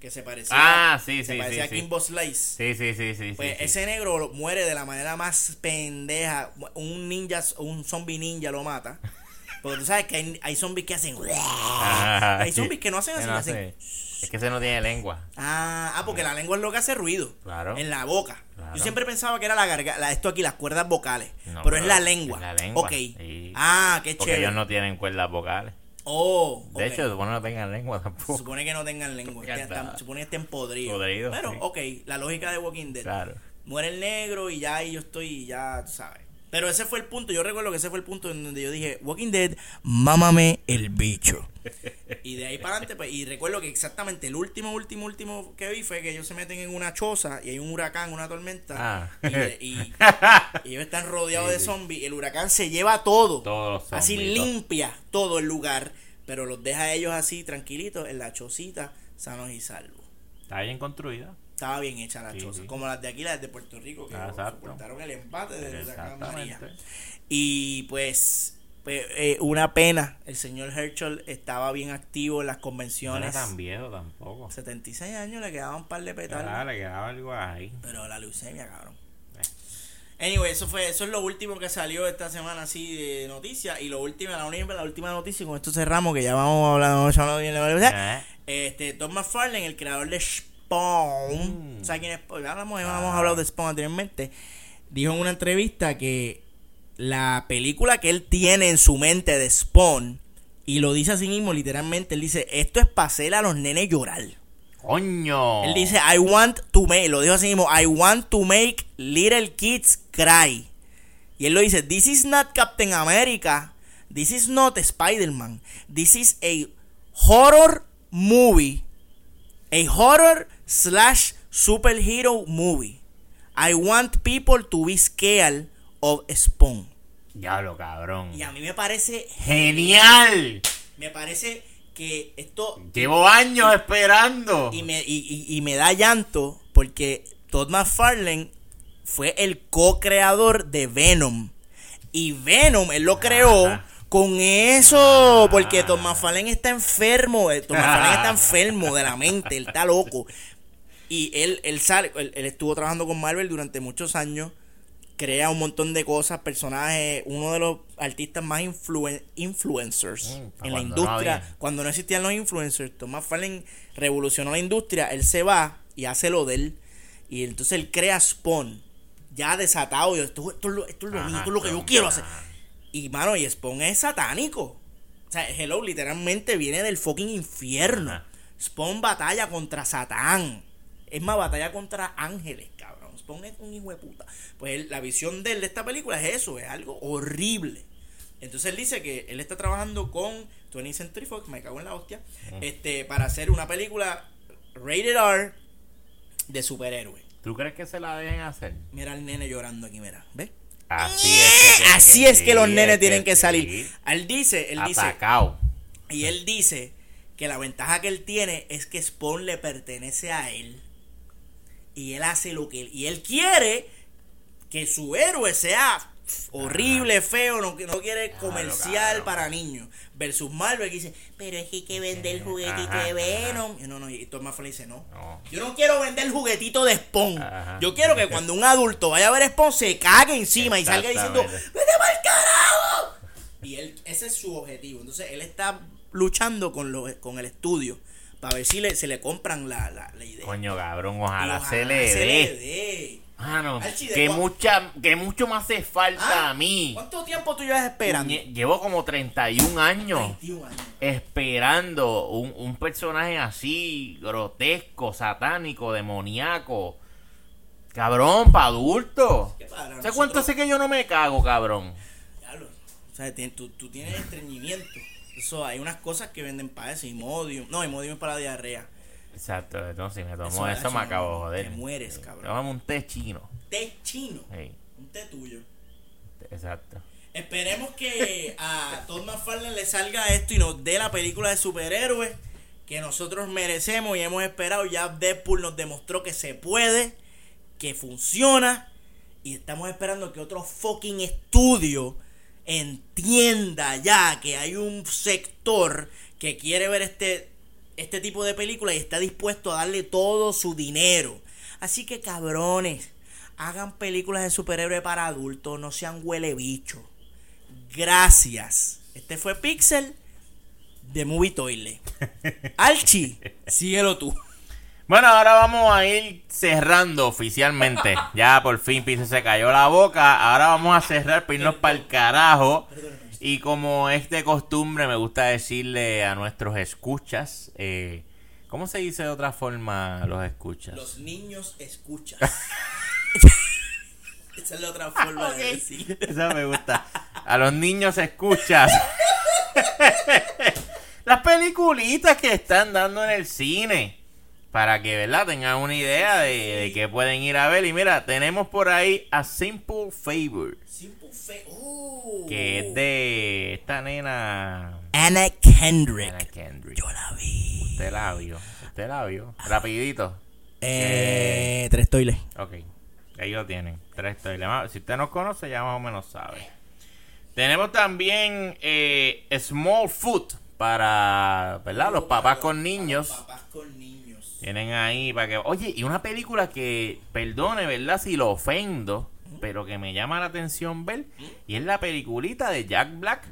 Que se parecía, Ah, sí, se sí, parecía a. Kimbo Slice. Sí, sí, sí, sí. Pues ese negro muere de la manera más pendeja. Un ninja, un zombie ninja lo mata. Porque tú sabes que hay, hay zombies que hacen. Ajá, hay zombies que no hacen así, no hacen. hace- Es que ese no tiene lengua. Ah, ah, porque la lengua es lo que hace ruido. Claro. En la boca. Claro. Yo siempre pensaba que era la garganta, esto aquí, las cuerdas vocales. No, pero, es la es lengua. la lengua, Ok. sí. Ah, qué Porque chévere. ellos no tienen cuerdas vocales. Oh, De hecho, supone que no tengan lengua tampoco. supone que no tengan lengua. Ya que están- supone que estén podridos. Podridos, Pero, sí. ok, la lógica de Walking Dead. Claro. Muere el negro y ya ahí yo estoy, ya, tú sabes. Pero ese fue el punto, yo recuerdo que ese fue el punto en donde yo dije, Walking Dead, mámame el bicho. y de ahí para adelante, pues, y recuerdo que exactamente el último, último, último que vi fue que ellos se meten en una choza y hay un huracán, una tormenta. Ah. Y, y- y ellos están rodeados de zombies. El huracán se lleva todo. Todos los así limpia todo el lugar. Pero los deja a ellos así tranquilitos en la chocita, sanos y salvos. Está bien construida. Estaba bien hecha la Sí, choza. sí. Como las de aquí, las de Puerto Rico, que Ah, soportaron el empate del huracán María. Y pues, pues, eh, una pena. El señor Herschel estaba bien activo en las No era convenciones. tan viejo tampoco. 76 años le quedaban un par de petardos. Ah, le quedaba algo ahí. Pero la leucemia, cabrón. Eh. Anyway, eso fue, eso es lo último que salió esta semana así de noticias. Y lo último, la, única- la última noticia, y con esto cerramos, que ya vamos a hablar, vamos a hablar bien de Eh. Este, Tom McFarlane, el creador de Spawn, Mm. ¿sabes quién es Spawn? Hablamos, hemos Ah. hablado de Spawn anteriormente. Dijo en una entrevista que la película que él tiene en su mente de Spawn, y lo dice así mismo, literalmente, él dice, esto es para hacer a los nenes llorar. ¡Coño! Él dice, I want to make, lo dijo así mismo, I want to make little kids cry. Y él lo dice, this is not Captain America, this is not Spider-Man, this is a horror movie, a horror slash superhero movie. I want people to be scared of Spawn. Diablo, cabrón. Y a mí me parece, ¡Genial! me parece que esto Llevo años esperando. y me, y, y- me da llanto porque Todd McFarlane fue el co-creador de Venom. Y Venom, él lo creó Ajá. con eso, porque Todd McFarlane está enfermo. eh, Todd McFarlane está enfermo de la mente, él está loco. Y él, él, sale, él, él estuvo trabajando con Marvel durante muchos años. Crea un montón de cosas, personajes, uno de los artistas más influen- influencers Mm, en la industria. cuando no existían los influencers, Tom McFarlane revolucionó la industria. Él se va y hace lo de él. Y entonces él crea Spawn. Ya desatado. Yo, esto, esto es lo, esto es lo Ajá, mío, esto es lo que yo quiero hacer. Y mano, y Spawn es satánico. O sea, Hello literalmente viene del fucking infierno. Spawn batalla contra Satán. Es más, batalla contra ángeles, cabrón. Spawn es un hijo de puta. Pues él- la visión de él de esta película es eso, es algo horrible. Entonces él dice que él está trabajando con 20th Century Fox, me cago en la hostia, este, para hacer una película rated R de superhéroes. ¿Tú crees que se la dejen hacer? Mira al nene llorando aquí, mira. ¿Ves? Así es que, Así es que los nenes es tienen que salir. Él dice, él dice, Atacado. y él dice que la ventaja que él tiene es que Spawn le pertenece a él. Y él hace lo que él. Y él quiere que su héroe sea horrible, feo, no, no quiere comercial para niños. Versus Marvel que dice, pero es que hay que vender el juguetito Ajá, de Venom. Y no, no, y Tom McFarlane dice, no. No. Yo no quiero vender el juguetito de Spawn. Yo quiero que cuando un adulto vaya a ver Spawn se cague encima y salga diciendo. ¡Vete pa'l carajo! Y él, ese es su objetivo. Entonces, él está luchando con, lo, con el estudio para ver si le, se le compran la, la, la idea. Coño, cabrón, ojalá, Y se le se dé. dé. Mano, Archie, ¿de que, mucha, que mucho me hace falta Ah, a mí. ¿Cuánto tiempo tú llevas esperando? Lle- Llevo como 31 años 21 años. esperando un, un personaje así, grotesco, satánico, demoníaco. Cabrón, para adultos. ¿Qué para? ¿Sabes cuánto hace que yo no me cago, cabrón? Diablo. O sea, tú, tú tienes estreñimiento. Eso, hay unas cosas que venden para eso. Imodium. No, Imodium es para la diarrea. Exacto, entonces si me tomo Eso- eso, eso me acabo de joder. te mueres, cabrón. Tómame un té chino. Té chino. Un té tuyo. exacto. Esperemos que a Todd McFarlane le salga esto y nos dé la película de superhéroes que nosotros merecemos y hemos esperado. Ya Deadpool nos demostró que se puede, que funciona y estamos esperando que otro fucking estudio entienda ya que hay un sector que quiere ver este este tipo de película y está dispuesto a darle todo su dinero. Así que cabrones, hagan películas de superhéroes para adultos, no sean huele bicho. Gracias. Este fue Pixel de Movie Toilet. Alchi, síguelo tú. Bueno, ahora vamos a ir cerrando oficialmente. Ya por fin Pizza se cayó la boca. Ahora vamos a cerrar, para irnos para el carajo. Y como es de costumbre, me gusta decirle a nuestros escuchas. Eh, ¿Cómo se dice de otra forma los escuchas? Los niños escuchan. Esa es la otra forma de decir. Esa me gusta. A los niños escuchas. Las peliculitas que están dando en el cine. Para que, ¿verdad? Tengan una idea de, de qué pueden ir a ver. Y mira, tenemos por ahí a Simple Favor. Simple Fe- Oh. Que es de esta nena. Anna Kendrick. Anna Kendrick. Yo la vi. Usted la vio. Usted la vio. Rapidito. Eh, tres toiles. Ok, ahí lo tienen. Tres toiles. Si usted nos conoce, ya más o menos sabe. Tenemos también eh, Small Food para, ¿verdad? Los papás con niños. Papás con niños. Tienen ahí para que... Oye, y una película que, perdone, ¿verdad? Si lo ofendo, pero que me llama la atención ver. Y es la peliculita de Jack Black.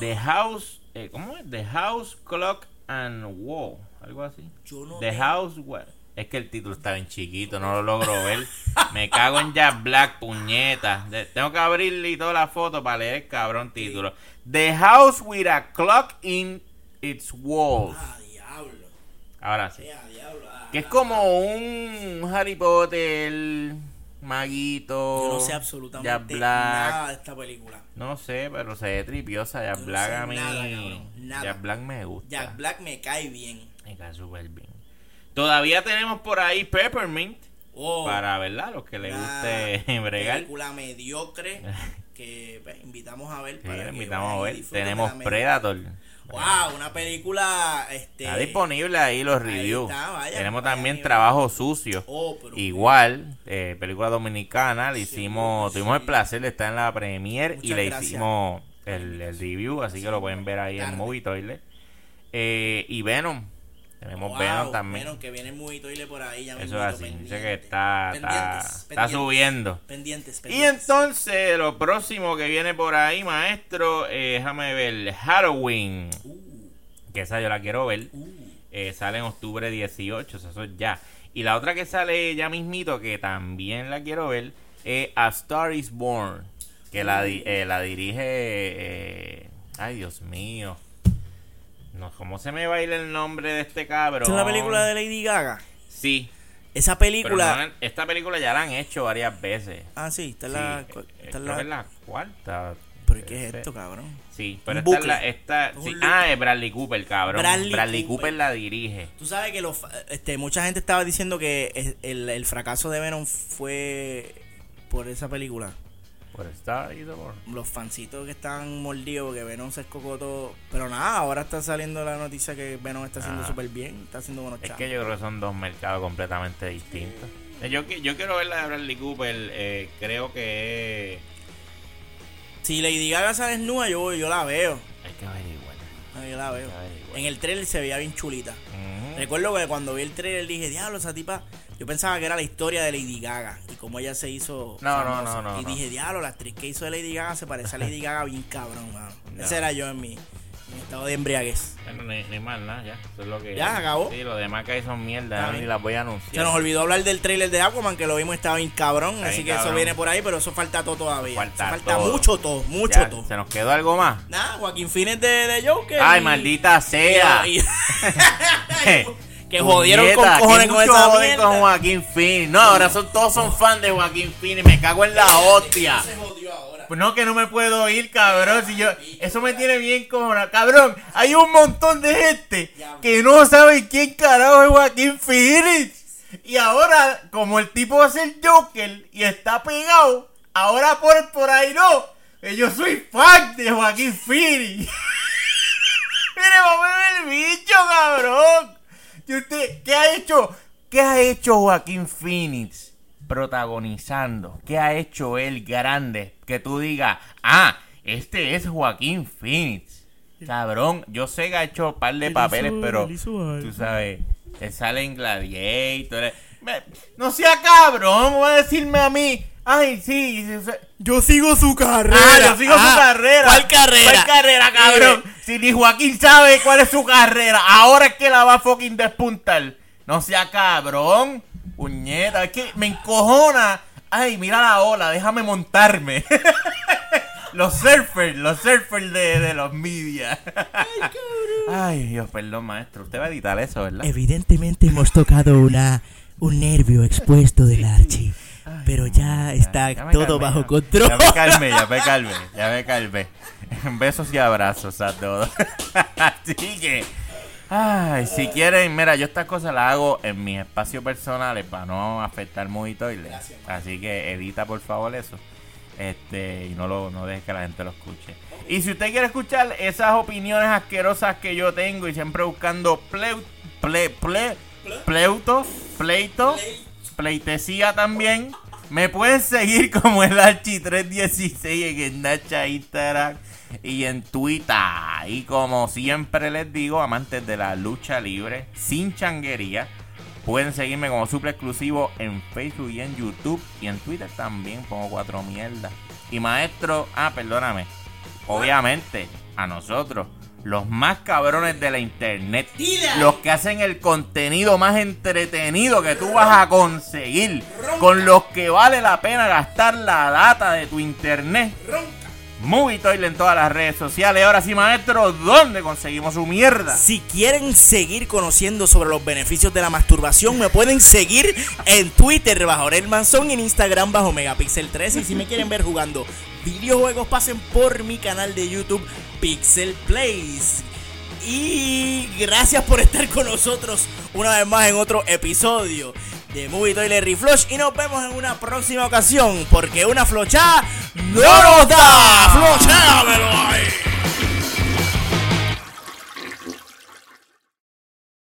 The House... eh, ¿Cómo es? The House, Clock and Wall. Algo así. No The House... Wa- Es que el título está bien chiquito, no lo logro ver. Me cago en Jack Black, puñeta. De- tengo que abrirle toda la foto para leer el cabrón título. The House with a Clock in its Walls. Ah. Ahora sí. Que es como un Harry Potter, Maguito, Yo no sé absolutamente Jack Black. nada de esta película. No sé, pero se ve tripiosa. Jack Yo no Black sé a mí. nada, cabrón, nada. Jack Black me gusta. Jack Black me cae bien. Me cae súper bien. Todavía tenemos por ahí Peppermint. Oh, Para, ¿verdad? Los que les guste bregar. película mediocre que pues, invitamos a ver. Sí, para que invitamos vayan a y ver. disfruten Tenemos la Predator. Wow, una película este Está disponible ahí los ahí reviews. está, vaya, Tenemos vaya también nivel. Trabajo Sucio. Oh, Igual, eh, película dominicana, le hicimos, sí. tuvimos el placer de estar en la premiere y le gracias. hicimos el, el review, así que lo pueden ver ahí en. Movie Toilet. Eh, y Venom, tenemos wow, Venom también. Venom, que viene muy toile por ahí ya Eso es así, dice que está, está, Pendientes, está subiendo. Pendientes, Y pendientes. entonces, lo próximo que viene por ahí, maestro, eh, déjame ver, Halloween, Uh, que esa yo la quiero ver. uh. Eh, sale en octubre 18, o sea, eso es ya. Y la otra que sale ya mismito, que también la quiero ver, es A Star is Born, que la, di- eh, la dirige... eh, ay, Dios mío. No, ¿Cómo se me va a ir el nombre de este cabrón? ¿Esta es la película de Lady Gaga? Sí. Esa Pero película... no, esta película ya la han hecho varias veces. Ah, sí, esta es Sí, la... eh, esta eh, es creo la- que es la cuarta. ¿Pero qué es Eh, esto, cabrón? Sí, pero esta la... Esta, sí, ah, es Bradley Cooper, cabrón. Bradley Bradley, Cooper. Cooper la dirige. Tú sabes que los, este, mucha gente estaba diciendo que el, el fracaso de Venom fue por esa película. Star is Born. Los fancitos que están mordidos, que Venom se escocotó. Pero nada, ahora está saliendo la noticia que Venom está haciendo Ah. súper bien, está haciendo buenos Es chavos. que yo creo que son dos mercados completamente distintos. Eh, Yo, qui- yo quiero ver la de Bradley Cooper. eh, creo que Si Lady Gaga sale desnuda, yo, yo la veo. hay que averiguar. Yo la veo. Hay que averiguar. En el trailer se veía bien chulita. Ujú. Recuerdo que cuando vi el trailer dije, diablo, esa tipa. Yo pensaba que era la historia de Lady Gaga y cómo ella se hizo. No, no, no, no, Y dije, diablo, la actriz que hizo de Lady Gaga se parece a Lady Gaga bien cabrón, mano. No. Ese era yo en mi, en Estado de embriaguez. Bueno, ni, ni más nada, ya. Eso es lo que. Ya, acabó. Sí, los demás que hay son mierda. Ni las voy a anunciar. Se nos olvidó hablar del trailer de Aquaman, que lo vimos estaba bien cabrón, Está así bien que eso viene por ahí, pero eso falta todo todavía. Falta Eso falta todo. mucho todo, mucho Ya, todo. ¿Se nos quedó algo más? Nada, Joaquín Phoenix de, de Joker. Ay, y- maldita sea. y- que jodieron con cojones con mucho esa joden mierda. con Joaquín Phoenix. No, ahora son, todos son fans de Joaquín Phoenix. Me cago en la hostia. Pues no, que no me puedo ir, cabrón. Si yo, eso me tiene bien cojonado. Cabrón, hay un montón de gente que no sabe quién carajo es Joaquín Phoenix. Y ahora, como el tipo va a ser Joker y está pegado, ahora por, por ahí no. Yo soy fan de Joaquín Phoenix. Mire, vamos a ver el bicho, cabrón. ¿Y usted qué ha hecho? ¿Qué ha hecho Joaquín Phoenix protagonizando? ¿Qué ha hecho él grande? Que tú digas, ah, este es Joaquín Phoenix. Cabrón, yo sé que ha hecho un par de papeles, pero tú sabes, él sale en Gladiator. Me- No sea cabrón, va a decirme a mí. Ay, sí. sí, sí. Yo sigo su carrera. Ah, yo sigo su Ah, carrera. ¿Cuál carrera? ¿Cuál carrera, cabrón? Si ni Joaquín sabe cuál es su carrera, ahora es que la va a fucking despuntar. No sea cabrón. Puñeta, es que me encojona. Ay, mira la ola, déjame montarme. los surfers, los surfers de, de los media. Ay, Dios, perdón, maestro. Usted va a editar eso, ¿verdad? Evidentemente hemos tocado una un nervio expuesto del Archie. Pero ya está Ya todo bajo ya. control. Ya me calmé, ya me calmé, ya me calmé. Besos y abrazos a todos. Así que, ay, si quieren, mira, yo estas cosas las hago en mis espacios personales para no afectar muy toile. Así que evita por favor eso. Este, y no lo no dejes que la gente lo escuche. Y si usted quiere escuchar esas opiniones asquerosas que yo tengo y siempre buscando pleu, ple, ple, pleuto, pleito, pleitesía también, me pueden seguir como el Archi316 en Nacha Instagram y en Twitter. Y como siempre les digo, amantes de la lucha libre, sin changuería, pueden seguirme como super exclusivo en Facebook y en YouTube. Y en Twitter también pongo cuatro mierdas. Y maestro, ah, perdóname. Obviamente, a nosotros, los más cabrones de la internet, los que hacen el contenido más entretenido que tú vas a conseguir, con los que vale la pena gastar la data de tu internet. Movie Toilet en todas las redes sociales. Ahora sí, maestro, ¿dónde conseguimos su mierda? Si quieren seguir conociendo sobre los beneficios de la masturbación, me pueden seguir en Twitter bajo El Manzón y en Instagram bajo Megapixel 13. Y si me quieren ver jugando videojuegos, pasen por mi canal de YouTube Pixel Plays. Y gracias por estar con nosotros una vez más en otro episodio de Movie Toilet Reflush. Y nos vemos en una próxima ocasión, porque una flochada no nos da. ¡Flochámelo ahí!